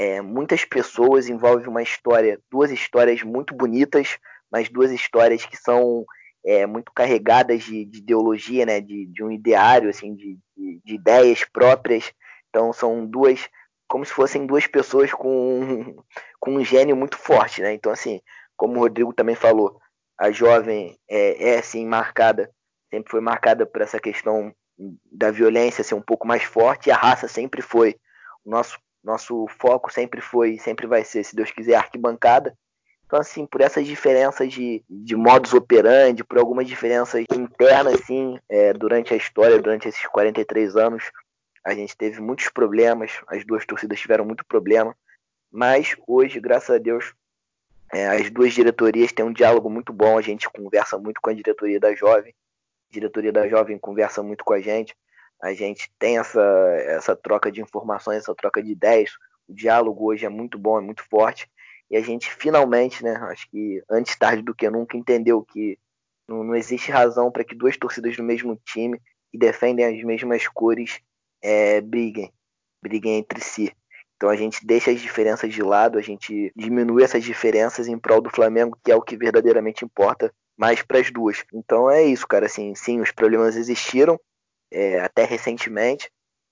é, muitas pessoas, envolve uma história, duas histórias muito bonitas, mas duas histórias que são é, muito carregadas de, de, ideologia, né, de, de um ideário, assim, de, de, de, ideias próprias. Então são duas, como se fossem duas pessoas com, [laughs] com um gênio muito forte, né? Então assim, como o Rodrigo também falou, a jovem é, é assim marcada, sempre foi marcada por essa questão da violência ser um pouco mais forte. E a raça sempre foi o nosso nosso foco sempre foi, sempre vai ser, se Deus quiser, arquibancada. Então, assim, por essas diferenças de, de modus operandi, por algumas diferenças internas, assim, é, durante a história, durante esses 43 anos, a gente teve muitos problemas, as duas torcidas tiveram muito problema, mas hoje, graças a Deus, É, as duas diretorias têm um diálogo muito bom, a gente conversa muito com a diretoria da Jovem, a diretoria da Jovem conversa muito com a gente, a gente tem essa, essa troca de informações, essa troca de ideias, o diálogo hoje é muito bom, é muito forte, e a gente finalmente, né, acho que antes tarde do que nunca, entendeu que não, não existe razão para que duas torcidas do mesmo time que defendem as mesmas cores é, briguem, briguem entre si. Então a gente deixa as diferenças de lado, a gente diminui essas diferenças em prol do Flamengo, que é o que verdadeiramente importa mais para as duas. Então é isso, cara. Assim, sim, os problemas existiram é, até recentemente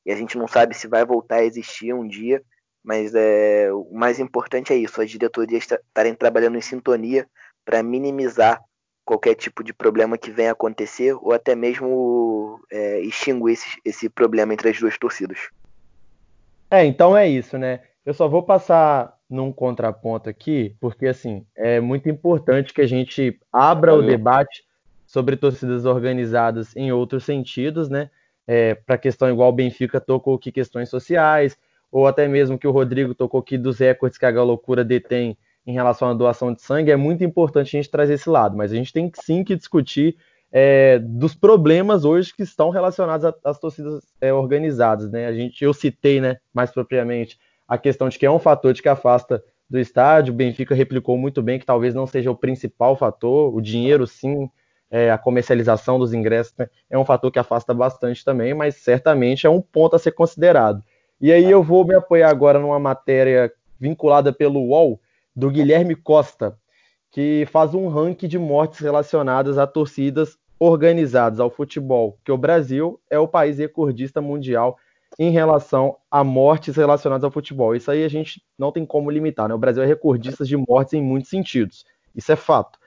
e a gente não sabe se vai voltar a existir um dia. Mas é, o mais importante é isso: as diretorias estarem trabalhando em sintonia para minimizar qualquer tipo de problema que venha acontecer ou até mesmo é, extinguir esse, esse problema entre as duas torcidas. É, então é isso, né? Eu só vou passar num contraponto aqui, porque assim, é muito importante que a gente abra o debate sobre torcidas organizadas em outros sentidos, né? É, para questão igual o Benfica tocou aqui questões sociais, ou até mesmo que o Rodrigo tocou aqui dos recordes que a Galocura detém em relação à doação de sangue, é muito importante a gente trazer esse lado, mas a gente tem sim que discutir é, dos problemas hoje que estão relacionados às torcidas é, organizadas, né? A gente, eu citei, né, mais propriamente, a questão de que é um fator de que afasta do estádio. O Benfica replicou muito bem que talvez não seja o principal fator, o dinheiro sim, é, a comercialização dos ingressos né, é um fator que afasta bastante também, mas certamente é um ponto a ser considerado. E aí eu vou me apoiar agora numa matéria vinculada pelo UOL do Guilherme Costa, que faz um ranking de mortes relacionadas a torcidas organizadas ao futebol, que o Brasil é o país recordista mundial em relação a mortes relacionadas ao futebol. Isso aí a gente não tem como limitar, né? O Brasil é recordista de mortes em muitos sentidos. Isso é fato.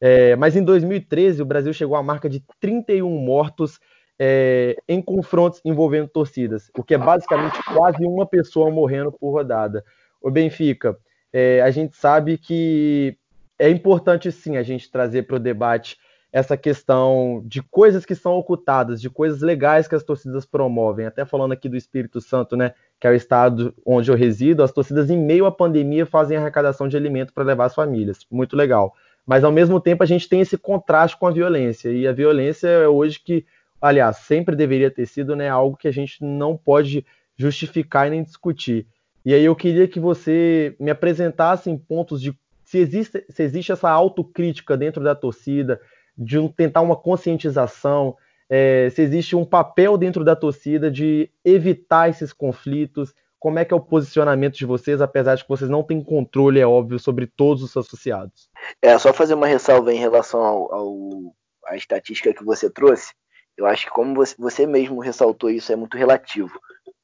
É, mas em 2013, o Brasil chegou à marca de 31 mortos é, em confrontos envolvendo torcidas, o que é basicamente quase uma pessoa morrendo por rodada. O Benfica, é, a gente sabe que é importante sim a gente trazer para o debate essa questão de coisas que são ocultadas, de coisas legais que as torcidas promovem. Até falando aqui do Espírito Santo, né, que é o estado onde eu resido, as torcidas em meio à pandemia fazem arrecadação de alimento para levar as famílias. Muito legal. Mas ao mesmo tempo a gente tem esse contraste com a violência e a violência é hoje que, aliás, sempre deveria ter sido, né, algo que a gente não pode justificar e nem discutir. E aí eu queria que você me apresentasse em pontos de se existe, se existe essa autocrítica dentro da torcida, de um, tentar uma conscientização, é, se existe um papel dentro da torcida de evitar esses conflitos, como é que é o posicionamento de vocês, apesar de que vocês não têm controle, é óbvio, sobre todos os associados? É, só fazer uma ressalva em relação ao, ao à estatística que você trouxe. Eu acho que como você, você mesmo ressaltou isso, é muito relativo.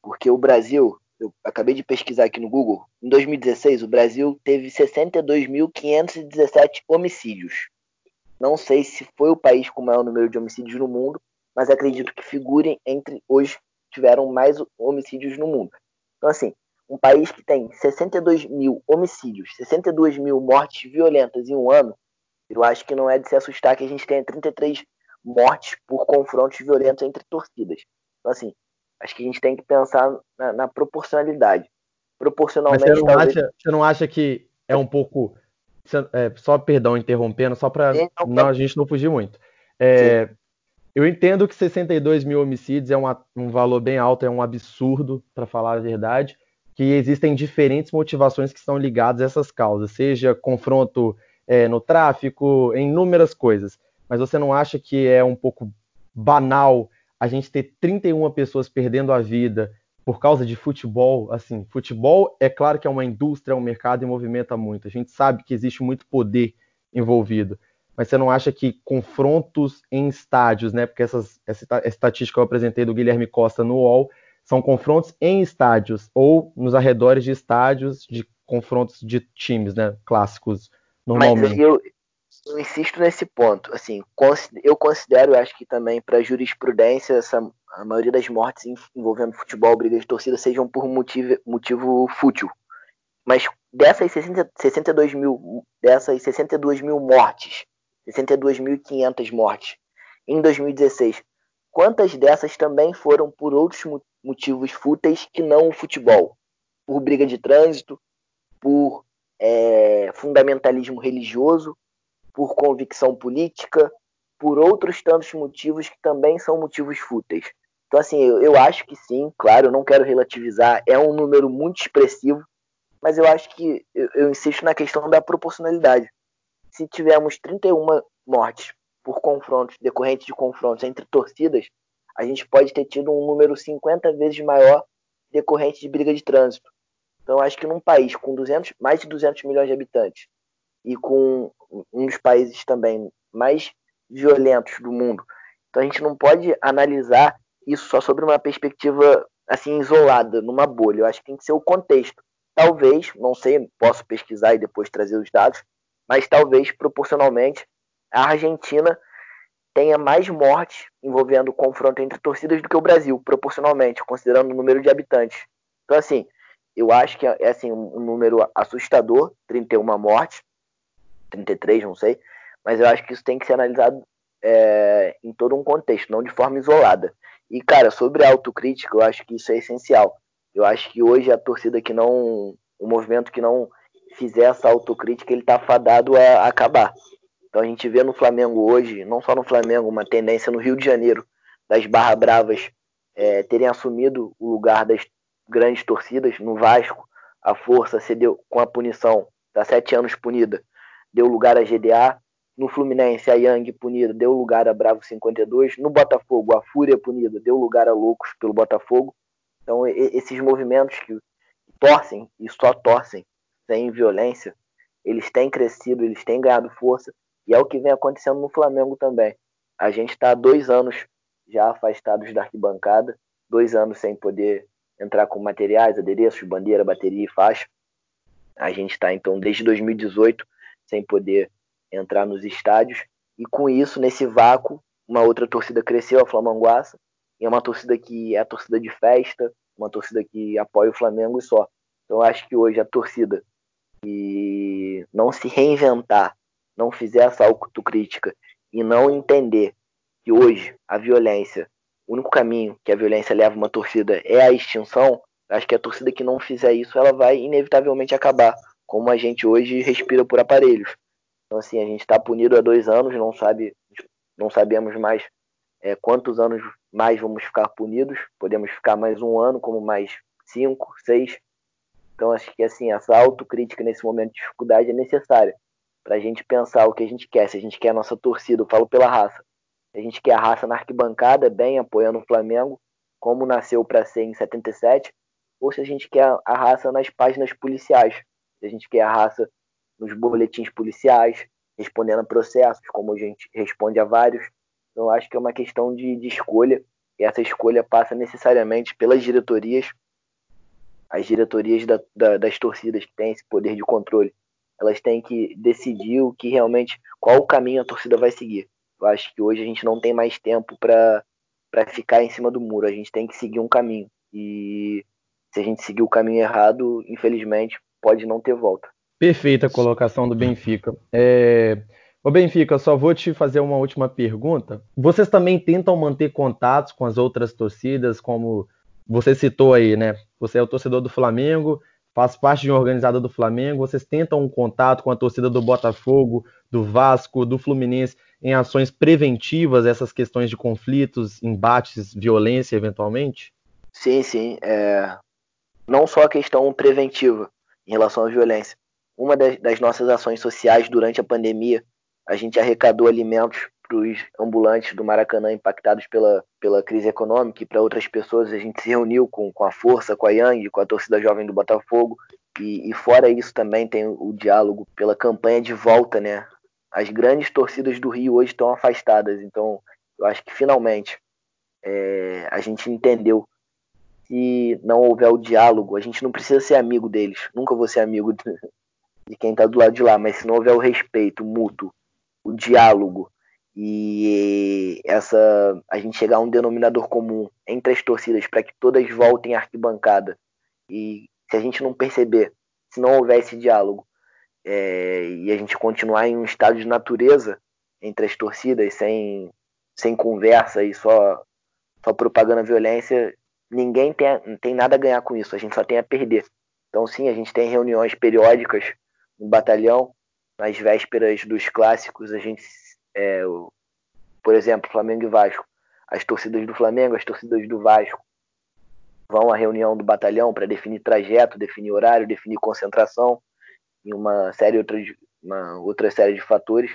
Porque o Brasil, eu acabei de pesquisar aqui no Google, em 2016 o Brasil teve 62.517 homicídios. Não sei se foi o país com o maior número de homicídios no mundo, mas acredito que figurem entre os que tiveram mais homicídios no mundo. Então, assim, um país que tem 62 mil homicídios, 62 mil mortes violentas em um ano, eu acho que não é de se assustar que a gente tenha 33 mortes por confrontos violentos entre torcidas. Então, assim, Acho que a gente tem que pensar na, na proporcionalidade. Proporcionalmente. Mas você não, talvez... acha, você não acha que é um pouco. É, só perdão interrompendo, só para a gente não fugir muito. É, eu entendo que 62 mil homicídios é uma, um valor bem alto, é um absurdo, para falar a verdade, que existem diferentes motivações que estão ligadas a essas causas, seja confronto é, no tráfico, em inúmeras coisas. Mas você não acha que é um pouco banal a gente ter 31 pessoas perdendo a vida por causa de futebol, assim, futebol é claro que é uma indústria, é um mercado e movimenta muito. A gente sabe que existe muito poder envolvido, mas você não acha que confrontos em estádios, né? Porque essas, essa estatística que eu apresentei do Guilherme Costa no UOL são confrontos em estádios ou nos arredores de estádios de confrontos de times, né? Clássicos, normalmente. Mas eu, eu insisto nesse ponto. Assim, eu considero, acho que também para jurisprudência, essa, a maioria das mortes envolvendo futebol, brigas de torcida, sejam por motivo, motivo fútil. Mas dessas 60, 62 mil, dessas 62 mil mortes, 62.500 mortes em 2016, quantas dessas também foram por outros motivos fúteis que não o futebol? Por briga de trânsito, por é, fundamentalismo religioso, por convicção política, por outros tantos motivos que também são motivos fúteis. Então, assim, eu, eu acho que sim, claro, eu não quero relativizar, é um número muito expressivo, mas eu acho que eu, eu insisto na questão da proporcionalidade. Se tivermos 31 mortes por confrontos, decorrentes de confrontos entre torcidas, a gente pode ter tido um número 50 vezes maior decorrente de briga de trânsito. Então, acho que num país com 200, mais de 200 milhões de habitantes e com um dos países também mais violentos do mundo, então a gente não pode analisar isso só sobre uma perspectiva assim isolada, numa bolha. Eu acho que tem que ser o contexto. Talvez, não sei, posso pesquisar e depois trazer os dados, mas talvez proporcionalmente a Argentina tenha mais mortes envolvendo confronto entre torcidas do que o Brasil, proporcionalmente, considerando o número de habitantes. Então, assim, eu acho que é assim, um número assustador, 31 mortes, 33, não sei, mas eu acho que isso tem que ser analisado é, em todo um contexto, não de forma isolada. E, cara, sobre a autocrítica, eu acho que isso é essencial. Eu acho que hoje a torcida que não. O movimento que não fizer essa autocrítica, ele tá fadado a acabar. Então a gente vê no Flamengo hoje, não só no Flamengo, uma tendência no Rio de Janeiro, das Barra Bravas é, terem assumido o lugar das grandes torcidas. No Vasco, a Força cedeu com a punição, da sete anos punida, deu lugar à GDA. No Fluminense, a Yang punida deu lugar a Bravo 52. No Botafogo, a Fúria punida deu lugar a Loucos pelo Botafogo. Então, esses movimentos que torcem e só torcem sem violência, eles têm crescido, eles têm ganhado força e é o que vem acontecendo no Flamengo também. A gente está há dois anos já afastados da arquibancada, dois anos sem poder entrar com materiais, adereços, bandeira, bateria e faixa. A gente está, então, desde 2018 sem poder entrar nos estádios. E com isso, nesse vácuo, uma outra torcida cresceu, a Flamanguaça, e é uma torcida que é a torcida de festa, uma torcida que apoia o Flamengo e só. Então, acho que hoje a torcida que não se reinventar não fizer essa autocrítica e não entender que hoje a violência, o único caminho que a violência leva uma torcida é a extinção, acho que a torcida que não fizer isso, ela vai inevitavelmente acabar, como a gente hoje respira por aparelhos. Então assim, a gente está punido há dois anos, não sabe, não sabemos mais é, quantos anos mais vamos ficar punidos. Podemos ficar mais um ano, como mais cinco, seis. Então acho que assim essa autocrítica nesse momento de dificuldade é necessária para a gente pensar o que a gente quer. Se a gente quer a nossa torcida, eu falo pela raça. Se a gente quer a raça na arquibancada, bem, apoiando o Flamengo, como nasceu para ser em 77, ou se a gente quer a raça nas páginas policiais. Se a gente quer a raça nos boletins policiais, respondendo a processos, como a gente responde a vários. Então, acho que é uma questão de, de escolha, e essa escolha passa necessariamente pelas diretorias, as diretorias da, da, das torcidas que têm esse poder de controle elas têm que decidir o que realmente, qual o caminho a torcida vai seguir. Eu acho que hoje a gente não tem mais tempo para ficar em cima do muro, a gente tem que seguir um caminho. E se a gente seguir o caminho errado, infelizmente, pode não ter volta. Perfeita colocação do Benfica. É... Ô Benfica, só vou te fazer uma última pergunta. Vocês também tentam manter contatos com as outras torcidas, como você citou aí, né? Você é o torcedor do Flamengo, faz parte de uma organizada do Flamengo, vocês tentam um contato com a torcida do Botafogo, do Vasco, do Fluminense em ações preventivas essas questões de conflitos, embates, violência eventualmente? Sim, sim. É... Não só a questão preventiva em relação à violência. Uma das, das nossas ações sociais durante a pandemia, a gente arrecadou alimentos para os ambulantes do Maracanã impactados pela, pela crise econômica e para outras pessoas. A gente se reuniu com, com a Força, com a Yang, com a torcida jovem do Botafogo. E, e fora isso também tem o, o diálogo pela campanha de volta, né? As grandes torcidas do Rio hoje estão afastadas, então eu acho que finalmente é, a gente entendeu se não houver o diálogo, a gente não precisa ser amigo deles, nunca vou ser amigo de, de quem está do lado de lá, mas se não houver o respeito mútuo, o diálogo, e essa a gente chegar a um denominador comum entre as torcidas para que todas voltem à arquibancada e se a gente não perceber, se não houver esse diálogo é, e a gente continuar em um estado de natureza entre as torcidas sem, sem conversa e só, só propagando a violência, ninguém tem, tem nada a ganhar com isso, a gente só tem a perder. Então sim, a gente tem reuniões periódicas no batalhão, nas vésperas dos clássicos, a gente, é, por exemplo, Flamengo e Vasco, as torcidas do Flamengo, as torcidas do Vasco vão à reunião do batalhão para definir trajeto, definir horário, definir concentração e uma série outra, uma outra série de fatores.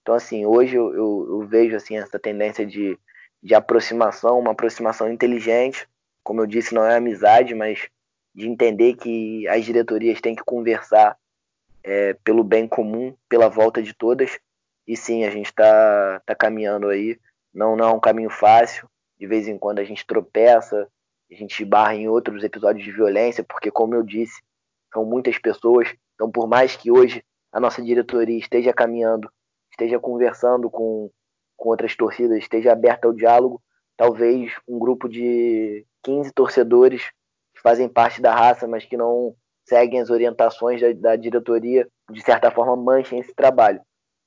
Então, assim, hoje eu, eu, eu vejo assim essa tendência de, de aproximação, uma aproximação inteligente. Como eu disse, não é amizade, mas de entender que as diretorias têm que conversar é, pelo bem comum, pela volta de todas. E sim, a gente está tá caminhando aí. Não, não é um caminho fácil. De vez em quando a gente tropeça, a gente barra em outros episódios de violência, porque, como eu disse, são muitas pessoas. Então, por mais que hoje a nossa diretoria esteja caminhando, esteja conversando com, com outras torcidas, esteja aberta ao diálogo, talvez um grupo de 15 torcedores que fazem parte da raça, mas que não seguem as orientações da, da diretoria, de certa forma manchem esse trabalho.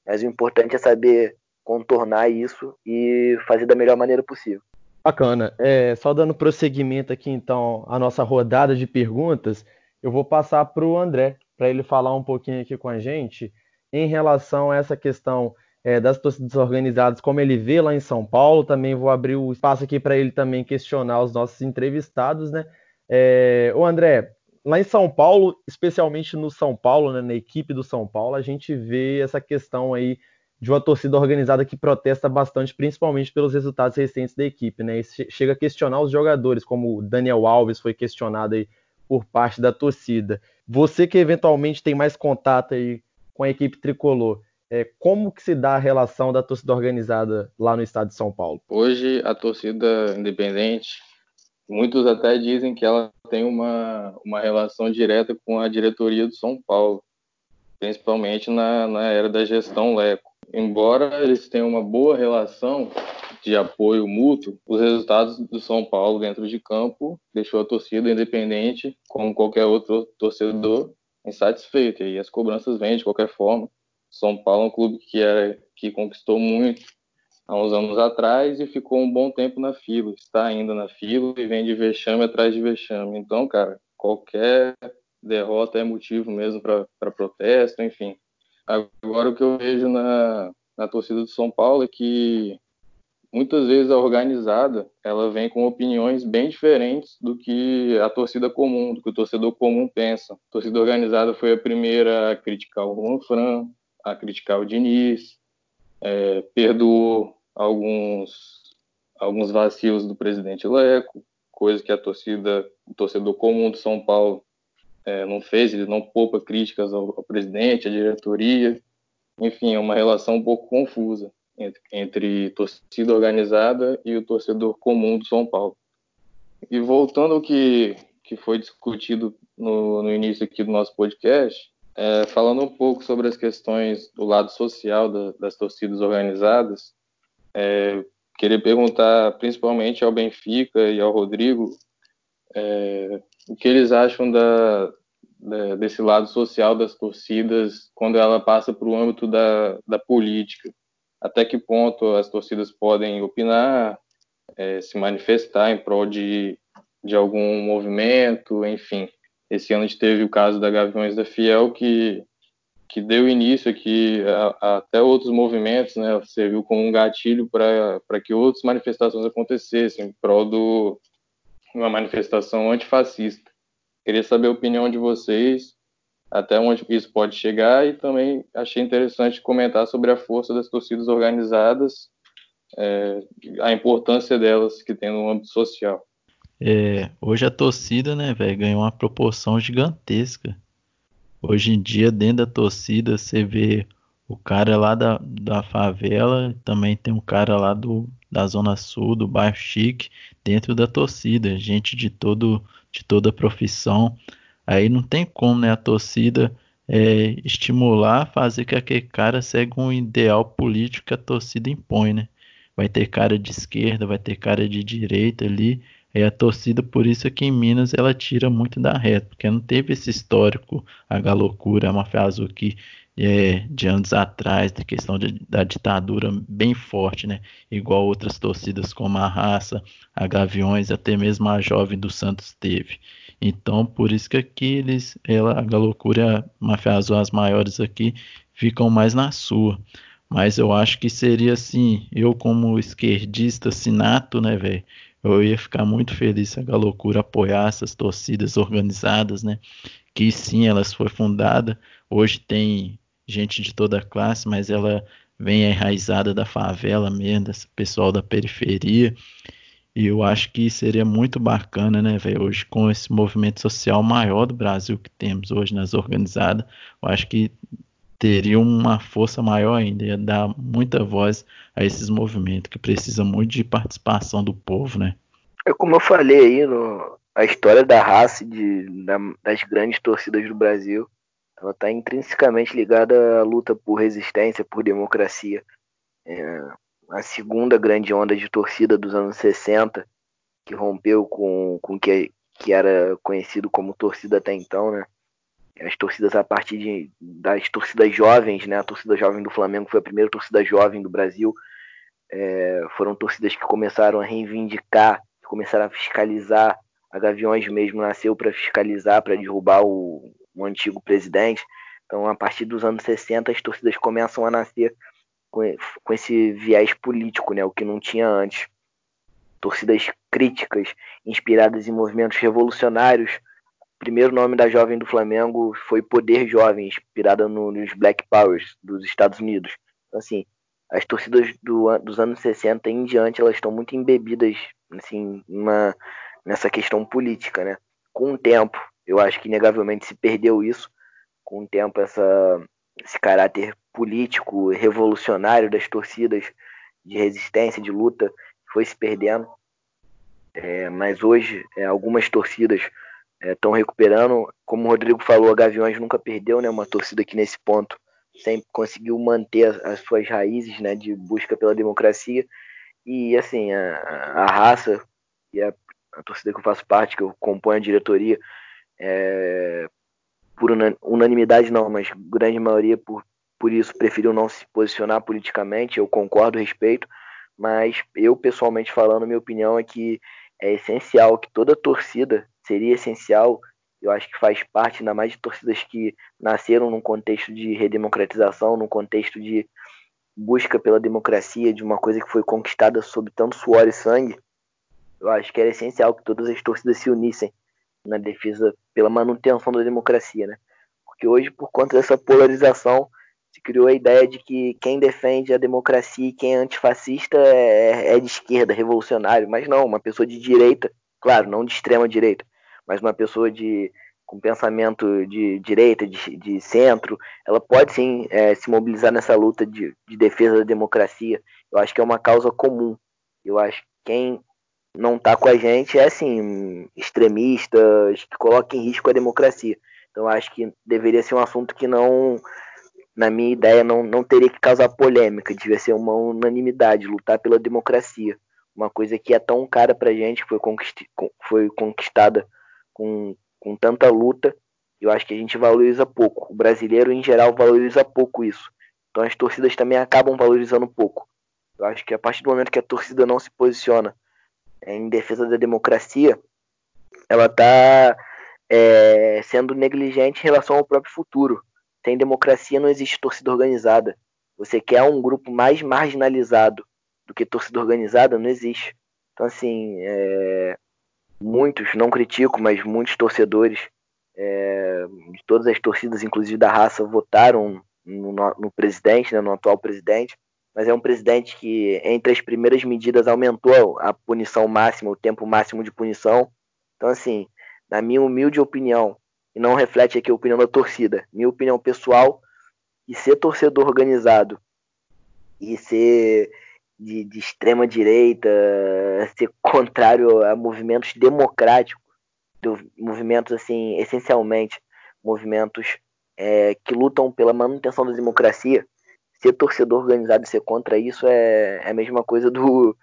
Mas o importante é saber contornar isso e fazer da melhor maneira possível. Bacana. É, só dando prosseguimento aqui, então, a nossa rodada de perguntas, eu vou passar para o André, para ele falar um pouquinho aqui com a gente em relação a essa questão é, das torcidas organizadas, como ele vê lá em São Paulo. Também vou abrir o espaço aqui para ele também questionar os nossos entrevistados, né? É, o André, lá em São Paulo, especialmente no São Paulo, né, na equipe do São Paulo, a gente vê essa questão aí de uma torcida organizada que protesta bastante, principalmente pelos resultados recentes da equipe, né? E chega a questionar os jogadores, como o Daniel Alves foi questionado aí por parte da torcida. Você que eventualmente tem mais contato aí com a equipe tricolor, é, como que se dá a relação da torcida organizada lá no estado de São Paulo? Hoje a torcida independente, muitos até dizem que ela tem uma, uma relação direta com a diretoria do São Paulo, principalmente na, na era da gestão Leco. Embora eles tenham uma boa relação de apoio mútuo, os resultados do São Paulo dentro de campo deixou a torcida independente, como qualquer outro torcedor, insatisfeito. E as cobranças vêm de qualquer forma. São Paulo é um clube que, era, que conquistou muito há uns anos atrás e ficou um bom tempo na fila. Está ainda na fila e vem de vexame atrás de vexame. Então, cara, qualquer derrota é motivo mesmo para protesto, enfim. Agora, o que eu vejo na, na torcida do São Paulo é que muitas vezes a organizada ela vem com opiniões bem diferentes do que a torcida comum, do que o torcedor comum pensa. A torcida organizada foi a primeira a criticar o Juan Fran, a criticar o Diniz, é, perdoou alguns alguns vacilos do presidente Leco, coisa que a torcida, o torcedor comum do São Paulo é, não fez, ele não poupa críticas ao, ao presidente, à diretoria, enfim, é uma relação um pouco confusa entre, entre torcida organizada e o torcedor comum do São Paulo. E voltando ao que, que foi discutido no, no início aqui do nosso podcast, é, falando um pouco sobre as questões do lado social da, das torcidas organizadas, é, queria perguntar principalmente ao Benfica e ao Rodrigo é, o que eles acham da, da, desse lado social das torcidas quando ela passa para o âmbito da, da política até que ponto as torcidas podem opinar, é, se manifestar em prol de, de algum movimento, enfim. Esse ano a gente teve o caso da Gaviões da Fiel, que, que deu início aqui a, a, até outros movimentos, né, serviu como um gatilho para que outras manifestações acontecessem, em prol de uma manifestação antifascista. Queria saber a opinião de vocês até onde isso pode chegar e também achei interessante comentar sobre a força das torcidas organizadas, é, a importância delas que tem no âmbito social. É, hoje a torcida, né, velho, ganhou uma proporção gigantesca. Hoje em dia, dentro da torcida, você vê o cara lá da, da favela, também tem um cara lá do, da zona sul, do bairro chique, dentro da torcida, gente de todo de toda profissão. Aí não tem como, né, a torcida é, estimular, fazer que aquele cara segue um ideal político que a torcida impõe, né? Vai ter cara de esquerda, vai ter cara de direita ali. Aí a torcida, por isso aqui em Minas, ela tira muito da reta, porque não teve esse histórico, a galocura, a Mafia Azul que é, de anos atrás, da questão de, da ditadura bem forte, né? Igual outras torcidas como a Raça, a Gaviões, até mesmo a Jovem do Santos teve. Então, por isso que aqui eles, ela, a Galocura e a Máfia Azul, as maiores aqui, ficam mais na sua. Mas eu acho que seria assim, eu como esquerdista sinato, né, velho? Eu ia ficar muito feliz se a Galocura apoiar essas torcidas organizadas, né? Que sim, elas foi fundada. Hoje tem gente de toda a classe, mas ela vem enraizada da favela mesmo, desse pessoal da periferia. E eu acho que seria muito bacana, né, velho? Hoje, com esse movimento social maior do Brasil que temos hoje nas organizadas, eu acho que teria uma força maior ainda, ia dar muita voz a esses movimentos que precisam muito de participação do povo, né? É como eu falei aí, no, a história da raça de, da, das grandes torcidas do Brasil, ela está intrinsecamente ligada à luta por resistência, por democracia. É, a segunda grande onda de torcida dos anos 60, que rompeu com o que, que era conhecido como torcida até então, né? As torcidas a partir de, das torcidas jovens, né? A torcida jovem do Flamengo foi a primeira torcida jovem do Brasil. É, foram torcidas que começaram a reivindicar, começaram a fiscalizar. A Gaviões mesmo nasceu para fiscalizar, para derrubar o, o antigo presidente. Então, a partir dos anos 60, as torcidas começam a nascer com, com esse viés político, né, o que não tinha antes. Torcidas críticas, inspiradas em movimentos revolucionários. Primeiro nome da jovem do Flamengo foi Poder Jovem, inspirada no, nos Black Powers dos Estados Unidos. Então, assim, as torcidas do, dos anos 60 em diante, elas estão muito embebidas assim, nessa questão política, né? Com o tempo, eu acho que inegavelmente se perdeu isso. Com o tempo, essa, esse caráter político, revolucionário das torcidas de resistência, de luta, foi se perdendo. É, mas hoje, é, algumas torcidas estão é, recuperando. Como o Rodrigo falou, a Gaviões nunca perdeu, né? Uma torcida que nesse ponto sempre conseguiu manter as, as suas raízes, né? De busca pela democracia. E assim, a, a raça e a, a, torcida que eu faço parte, que eu componho a diretoria, é, por unanimidade não, mas grande maioria por, por isso preferiu não se posicionar politicamente, eu concordo, respeito, mas eu pessoalmente falando, minha opinião é que é essencial que toda torcida seria essencial, eu acho que faz parte ainda mais de torcidas que nasceram num contexto de redemocratização, num contexto de busca pela democracia, de uma coisa que foi conquistada sob tanto suor e sangue, eu acho que era essencial que todas as torcidas se unissem na defesa pela manutenção da democracia, né? Porque hoje, por conta dessa polarização, se criou a ideia de que quem defende a democracia e quem é antifascista é, é de esquerda, revolucionário. Mas não, uma pessoa de direita, claro, não de extrema direita, mas uma pessoa de com pensamento de direita, de, de centro, ela pode sim é, se mobilizar nessa luta de, de defesa da democracia. Eu acho que é uma causa comum. Eu acho que quem não tá com a gente é assim, extremistas que colocam em risco a democracia. Então acho que deveria ser um assunto que não, na minha ideia, não, não teria que causar polêmica, devia ser uma unanimidade, lutar pela democracia. Uma coisa que é tão cara pra gente, foi, conquist, foi conquistada com, com tanta luta, eu acho que a gente valoriza pouco. O brasileiro, em geral, valoriza pouco isso. Então as torcidas também acabam valorizando pouco. Eu acho que a partir do momento que a torcida não se posiciona em defesa da democracia, ela está é, sendo negligente em relação ao próprio futuro. Sem democracia não existe torcida organizada. Você quer um grupo mais marginalizado do que torcida organizada? Não existe. Então, assim, é, muitos, não critico, mas muitos torcedores é, de todas as torcidas, inclusive da raça, votaram no, no presidente, né, no atual presidente, mas é um presidente que, entre as primeiras medidas, aumentou a punição máxima, o tempo máximo de punição. Então, assim, na minha humilde opinião, e não reflete aqui a opinião da torcida, minha opinião pessoal, e ser torcedor organizado e ser de, de extrema direita, ser contrário a movimentos democráticos, movimentos assim, essencialmente movimentos é, que lutam pela manutenção da democracia, ser torcedor organizado e ser contra isso é, é a mesma coisa do,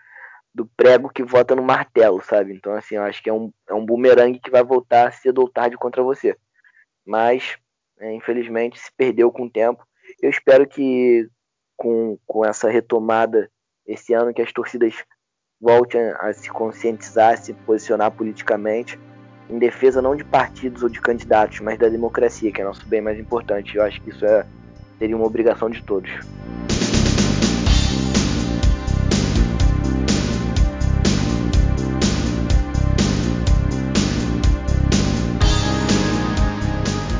do prego que vota no martelo, sabe? Então, assim, eu acho que é um, é um bumerangue que vai voltar cedo ou tarde contra você. Mas, é, infelizmente, se perdeu com o tempo. Eu espero que com, com essa retomada esse ano, que as torcidas voltem a se conscientizar, a se posicionar politicamente em defesa não de partidos ou de candidatos, mas da democracia, que é nosso bem mais importante. Eu acho que isso é, seria uma obrigação de todos.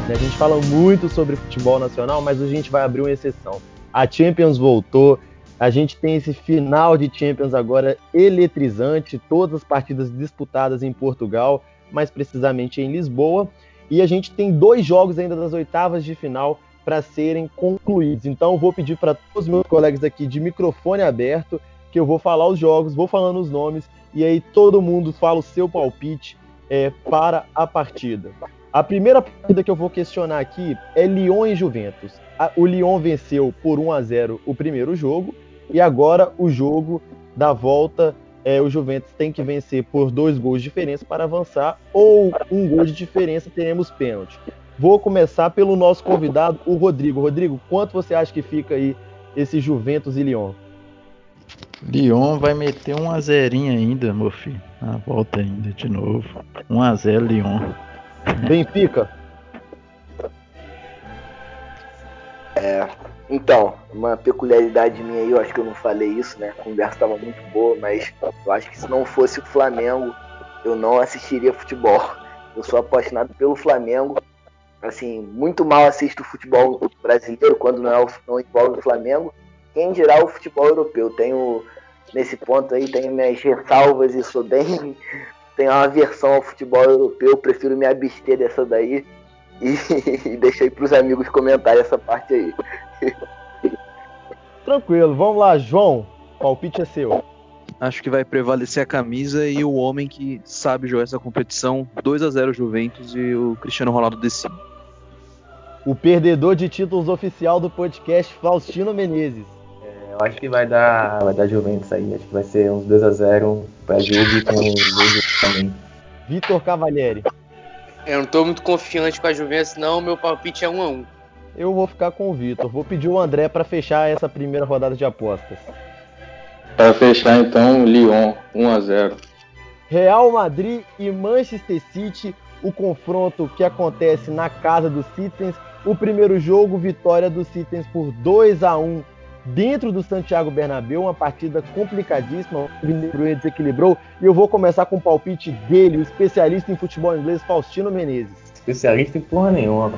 A gente fala muito sobre futebol nacional, mas a gente vai abrir uma exceção. A Champions voltou, a gente tem esse final de Champions agora eletrizante, todas as partidas disputadas em Portugal, mais precisamente em Lisboa, e a gente tem dois jogos ainda das oitavas de final para serem concluídos. Então vou pedir para todos os meus colegas aqui de microfone aberto que eu vou falar os jogos, vou falando os nomes e aí todo mundo fala o seu palpite é, para a partida. A primeira partida que eu vou questionar aqui é Lyon e Juventus. O Lyon venceu por 1 a 0 o primeiro jogo e agora o jogo da volta é, o Juventus tem que vencer por dois gols de diferença para avançar ou um gol de diferença teremos pênalti. Vou começar pelo nosso convidado, o Rodrigo. Rodrigo, quanto você acha que fica aí esse Juventus e Lyon? Lyon vai meter um a zerinho ainda, meu filho. Na volta ainda de novo. 1 a 0 Lyon. Benfica. É, então, uma peculiaridade minha aí, eu acho que eu não falei isso, né? A conversa estava muito boa, mas eu acho que se não fosse o Flamengo, eu não assistiria futebol. Eu sou apaixonado pelo Flamengo. Assim, muito mal assisto o futebol brasileiro quando não, é, não envolve o Flamengo. Quem dirá o futebol europeu? Tenho, nesse ponto aí, tenho minhas ressalvas e sou bem [laughs] tem uma aversão ao futebol europeu, prefiro me abster dessa daí e, [laughs] e deixei para os amigos comentarem essa parte aí. [laughs] Tranquilo, vamos lá, João. Palpite é seu. Acho que vai prevalecer a camisa e o homem que sabe jogar essa competição. 2 a 0 Juventus e o Cristiano Ronaldo decide. O perdedor de títulos oficial do podcast, Faustino Menezes. É, eu acho que vai dar, vai dar Juventus aí. Acho que vai ser uns 2 a 0 para Juve com dois também. Vitor Cavalieri. Eu não tô muito confiante com a Juventus, não. Meu palpite é 1 a 1 Eu vou ficar com o Vitor. Vou pedir o André para fechar essa primeira rodada de apostas. Para fechar, então, Lyon, 1 a 0 Real Madrid e Manchester City, o confronto que acontece na casa dos Citizens. O primeiro jogo, vitória dos Citizens por 2 a 1 dentro do Santiago Bernabéu, uma partida complicadíssima, o Bruyne desequilibrou, e eu vou começar com o palpite dele, o especialista em futebol inglês, Faustino Menezes. Especialista em porra nenhuma,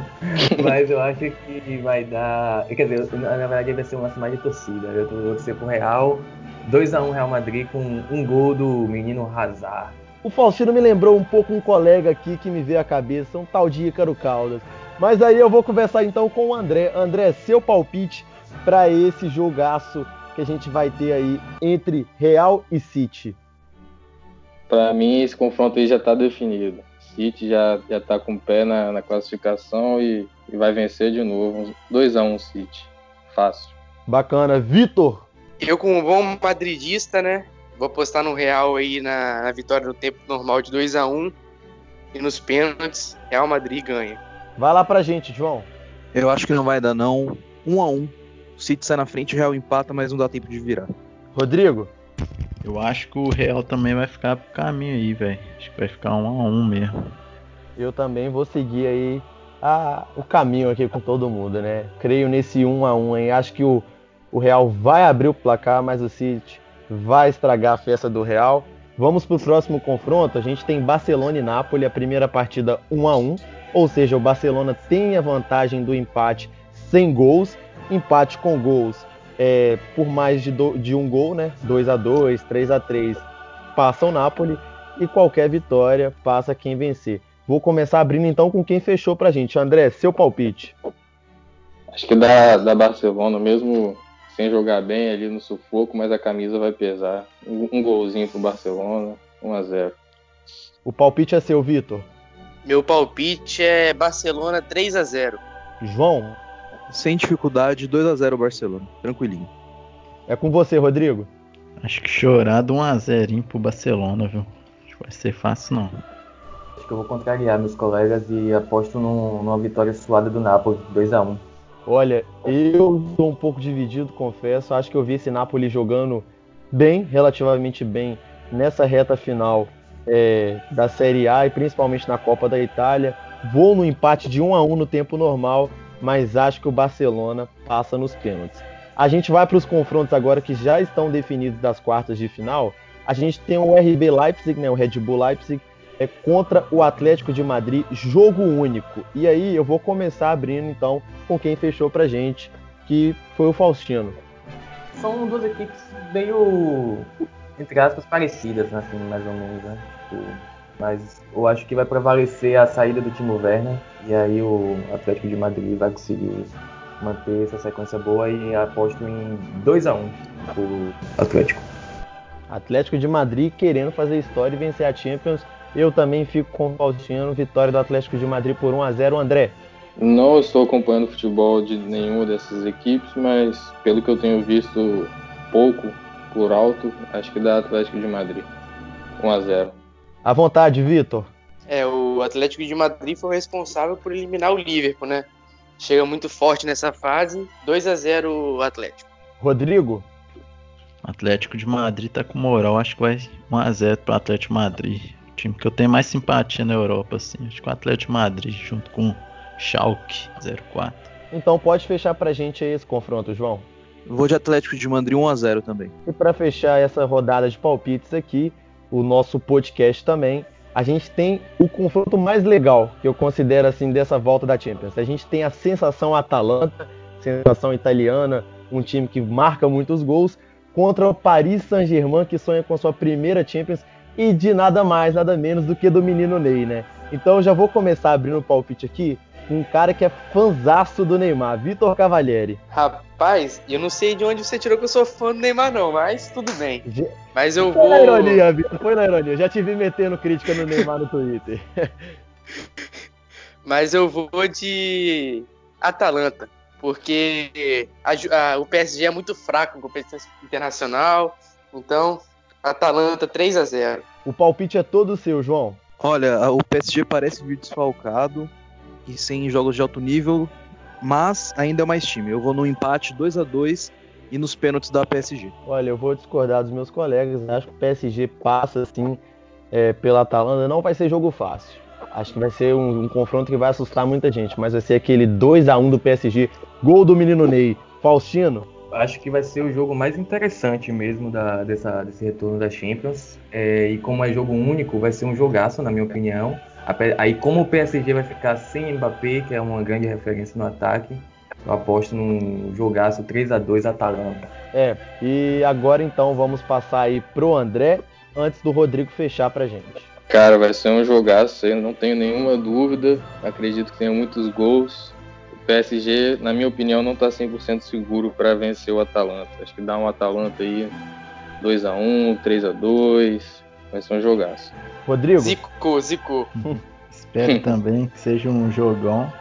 [laughs] Mas eu acho que vai dar. Quer dizer, na verdade vai ser um lance mais de torcida. Eu vou torcer pro Real. 2x1 Real Madrid com um gol do menino Hazard. O Faustino me lembrou um pouco um colega aqui que me veio à cabeça, um tal de Ícaro Caldas. Mas aí eu vou conversar então com o André. André, seu palpite para esse jogaço que a gente vai ter aí entre Real e City? Para mim, esse confronto aí já está definido. City já já está com o pé na, na classificação e, e, vai vencer de novo. 2 a 1 um City. Fácil. Bacana. Vitor? Eu, como bom madridista, né? Vou apostar no Real aí na, na vitória no tempo normal de 2 a 1 um, E nos pênaltis, Real Madrid ganha. Vai lá pra gente, João. Eu acho que não vai dar, não. 1 um a 1 um. O City sai na frente, o Real empata, mas não dá tempo de virar. Rodrigo? Eu acho que o Real também vai ficar pro caminho aí, velho. Acho que vai ficar um a um mesmo. Eu também vou seguir aí a, o caminho aqui com todo mundo, né? Creio nesse um a um aí. Acho que o, o Real vai abrir o placar, mas o City vai estragar a festa do Real. Vamos para o próximo confronto. A gente tem Barcelona e Nápoles, a primeira partida 1 a 1 ou seja, o Barcelona tem a vantagem do empate sem gols empate com gols é, por mais de, do, de, um gol, né? 2 a 2 3 a 3 passa o Napoli e qualquer vitória passa quem vencer. Vou começar abrindo então com quem fechou pra gente. André, seu palpite. Acho que da, da Barcelona, mesmo sem jogar bem ali no sufoco, mas a camisa vai pesar. Um, um golzinho pro Barcelona, 1 a 0 O palpite é seu, Vitor. Meu palpite é Barcelona 3 a 0 João, sem dificuldade, 2 a 0 Barcelona. Tranquilinho. É com você, Rodrigo. Acho que chorado 1x0 pro Barcelona, viu? Acho que vai ser fácil não. Acho que eu vou contrariar meus colegas e aposto num, numa vitória suada do Napoli, 2x1. Olha, eu estou um pouco dividido, confesso. Acho que eu vi esse Napoli jogando bem, relativamente bem, nessa reta final é, da Série A e principalmente na Copa da Itália. Vou no empate de 1 a 1 no tempo normal, mas acho que o Barcelona passa nos pênaltis. A gente vai para os confrontos agora que já estão definidos das quartas de final. A gente tem o RB Leipzig, né, o Red Bull Leipzig, é contra o Atlético de Madrid, jogo único. E aí eu vou começar abrindo então com quem fechou pra gente, que foi o Faustino. São duas equipes meio, entre aspas, parecidas, assim, mais ou menos, né? Tipo, mas eu acho que vai prevalecer a saída do Timo Werner e aí o Atlético de Madrid vai conseguir manter essa sequência boa e aposto em 2 a 1 pro Atlético. Atlético de Madrid querendo fazer história e vencer a Champions. Eu também fico com o Faustino, vitória do Atlético de Madrid por 1 a 0 André. Não estou acompanhando o futebol de nenhuma dessas equipes, mas pelo que eu tenho visto pouco por alto, acho que dá Atlético de Madrid. 1 a 0. À vontade, Vitor. O Atlético de Madrid foi responsável por eliminar o Liverpool, né? Chega muito forte nessa fase. 2 a 0 Atlético. Rodrigo. O Atlético de Madrid tá com moral, acho que vai 1 a 0 pro Atlético de Madrid. O time que eu tenho mais simpatia na Europa, assim. Acho que o Atlético de Madrid junto com Schalke 04. Então pode fechar pra gente aí esse confronto, João. Vou de Atlético de Madrid 1 a 0 também. E para fechar essa rodada de palpites aqui, o nosso podcast também, a gente tem o confronto mais legal que eu considero assim dessa volta da Champions. A gente tem a sensação Atalanta, sensação italiana, um time que marca muitos gols, contra o Paris Saint-Germain que sonha com sua primeira Champions e de nada mais, nada menos do que do menino Ney, né? Então eu já vou começar abrindo o palpite aqui um cara que é fanzaço do Neymar, Vitor Cavalieri. Rapaz, eu não sei de onde você tirou que eu sou fã do Neymar, não, mas tudo bem. Já... Mas eu foi vou. na ironia, Vitor, foi na ironia. Eu já te vi metendo crítica no Neymar no Twitter. [laughs] mas eu vou de Atalanta, porque a, a, o PSG é muito fraco em competição internacional. Então, Atalanta 3 a 0 O palpite é todo seu, João. Olha, o PSG parece vir desfalcado e sem jogos de alto nível, mas ainda é mais time. Eu vou no empate 2 a 2 e nos pênaltis da PSG. Olha, eu vou discordar dos meus colegas. Acho que o PSG passa assim é, pela Atalanta. Não vai ser jogo fácil. Acho que vai ser um, um, confronto que vai assustar muita gente, mas vai ser aquele 2 a 1 do PSG. Gol do menino Ney. Faustino. Acho que vai ser o jogo mais interessante mesmo da, dessa, desse retorno da Champions. É, e como é jogo único, vai ser um jogaço, na minha opinião. Aí, como o PSG vai ficar sem Mbappé, que é uma grande referência no ataque, eu aposto num jogaço 3 a 2 Atalanta. É, e agora então vamos passar aí pro André, antes do Rodrigo fechar pra gente. Cara, vai ser um jogaço, eu não tenho nenhuma dúvida. Acredito que tenha muitos gols. O PSG, na minha opinião, não tá 100% seguro para vencer o Atalanta. Acho que dá um Atalanta aí 2 a 1 3 a 2 Vai ser um jogaço. Rodrigo? Zico, Zico. Espero [laughs] também que seja um jogão.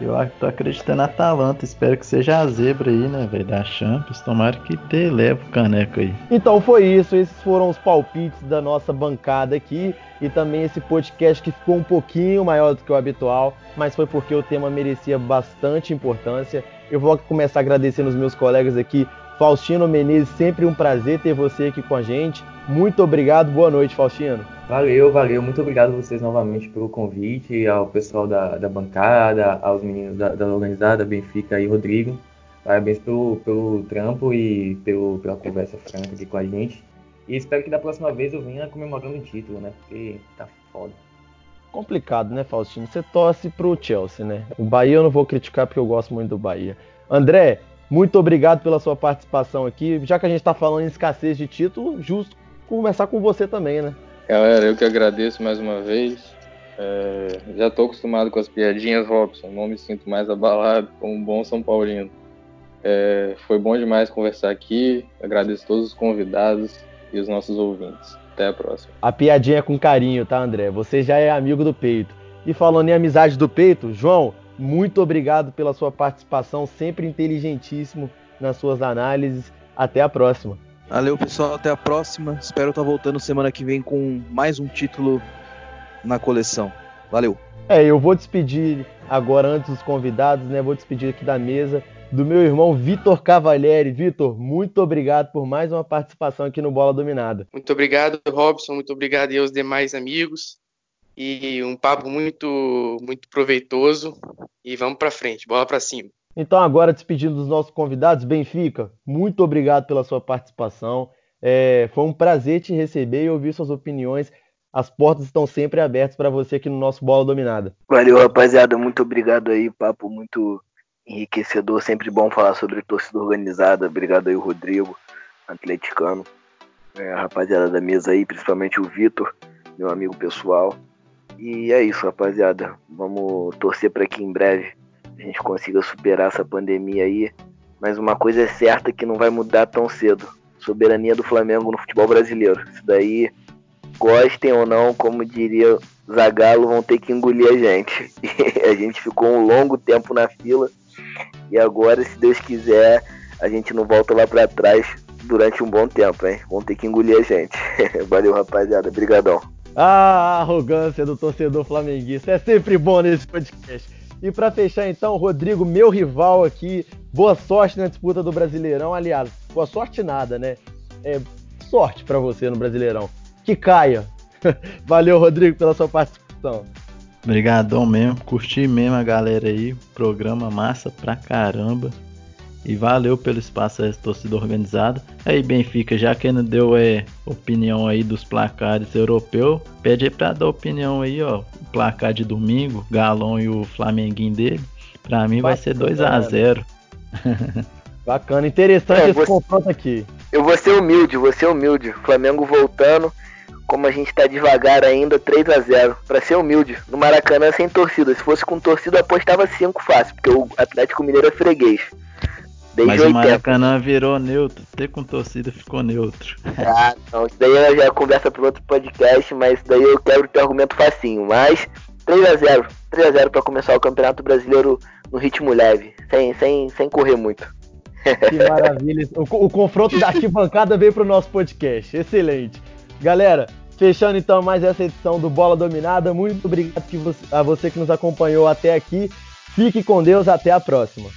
Eu tô acreditando na Atalanta. Espero que seja a zebra aí, né, velho? Da Champions. Tomara que te leve o caneco aí. Então foi isso. Esses foram os palpites da nossa bancada aqui. E também esse podcast que ficou um pouquinho maior do que o habitual. Mas foi porque o tema merecia bastante importância. Eu vou começar agradecendo os meus colegas aqui. Faustino Menezes, sempre um prazer ter você aqui com a gente. Muito obrigado, boa noite, Faustino. Valeu, valeu. Muito obrigado a vocês novamente pelo convite, ao pessoal da, da bancada, aos meninos da, da organizada, Benfica e Rodrigo. Parabéns pelo, pelo trampo e pelo, pela conversa franca aqui com a gente. E espero que da próxima vez eu venha comemorando o título, né? Porque tá foda. Complicado, né, Faustino? Você torce pro Chelsea, né? O Bahia eu não vou criticar porque eu gosto muito do Bahia. André, muito obrigado pela sua participação aqui. Já que a gente está falando em escassez de título, justo começar com você também, né? Galera, eu que agradeço mais uma vez. É, já estou acostumado com as piadinhas, Robson. Não me sinto mais abalado como um bom São Paulino. É, foi bom demais conversar aqui. Agradeço todos os convidados e os nossos ouvintes. Até a próxima. A piadinha é com carinho, tá, André? Você já é amigo do peito. E falando em amizade do peito, João, muito obrigado pela sua participação, sempre inteligentíssimo nas suas análises. Até a próxima. Valeu, pessoal. Até a próxima. Espero estar voltando semana que vem com mais um título na coleção. Valeu. É, eu vou despedir agora antes dos convidados, né? Vou despedir aqui da mesa. do meu irmão Vitor Cavalieri. Vitor, muito obrigado por mais uma participação aqui no Bola Dominada. Muito obrigado, Robson. Muito obrigado aos demais amigos. E um papo muito, muito proveitoso. E vamos para frente, bola para cima. Então, agora, despedindo dos nossos convidados, Benfica, muito obrigado pela sua participação. É, foi um prazer te receber e ouvir suas opiniões. As portas estão sempre abertas para você aqui no nosso Bola Dominada. Valeu, rapaziada. Muito obrigado aí. Papo muito enriquecedor. Sempre bom falar sobre torcida organizada. Obrigado aí, Rodrigo, atleticano. É, a rapaziada da mesa aí, principalmente o Vitor, meu amigo pessoal. E é isso, rapaziada. Vamos torcer para que em breve a gente consiga superar essa pandemia aí. Mas uma coisa é certa que não vai mudar tão cedo. Soberania do Flamengo no futebol brasileiro. Isso daí, gostem ou não, como diria Zagallo, vão ter que engolir a gente. [laughs] a gente ficou um longo tempo na fila. E agora, se Deus quiser, a gente não volta lá para trás durante um bom tempo, hein? Vão ter que engolir a gente. [laughs] Valeu, rapaziada. Obrigadão. A arrogância do torcedor flamenguista. É sempre bom nesse podcast. E para fechar então, Rodrigo, meu rival aqui, boa sorte na disputa do Brasileirão. Aliás, boa sorte nada, né? É sorte para você no Brasileirão. Que caia. [laughs] Valeu, Rodrigo, pela sua participação. Obrigadão mesmo, curti mesmo a galera aí, programa massa pra caramba. E valeu pelo espaço aí, torcida organizada. Aí, Benfica, já que não deu é, opinião aí dos placares europeus, pede aí pra dar opinião aí, ó. O placar de domingo, Galão e o Flamenguinho dele. Pra mim Bacana. vai ser 2 a 0 [laughs] Bacana, interessante é, esse confronto aqui. Eu vou ser humilde, vou ser humilde. Flamengo voltando, como a gente tá devagar ainda, 3 a 0 Pra ser humilde, no Maracanã sem torcida. Se fosse com torcida, apostava 5 fácil, porque o Atlético Mineiro é freguês. Desde Mas 80. o Maracanã virou neutro, ter com torcida ficou neutro. Ah, não, isso daí eu já conversa para outro podcast, mas daí eu quebro o teu argumento facinho. Mas 3x0, 3x0 para começar o Campeonato Brasileiro no ritmo leve, sem, sem, sem correr muito. Que maravilha. O, o confronto da arquibancada veio pro nosso podcast. Excelente. Galera, fechando então mais essa edição do Bola Dominada. Muito obrigado a você que nos acompanhou até aqui. Fique com Deus, até a próxima.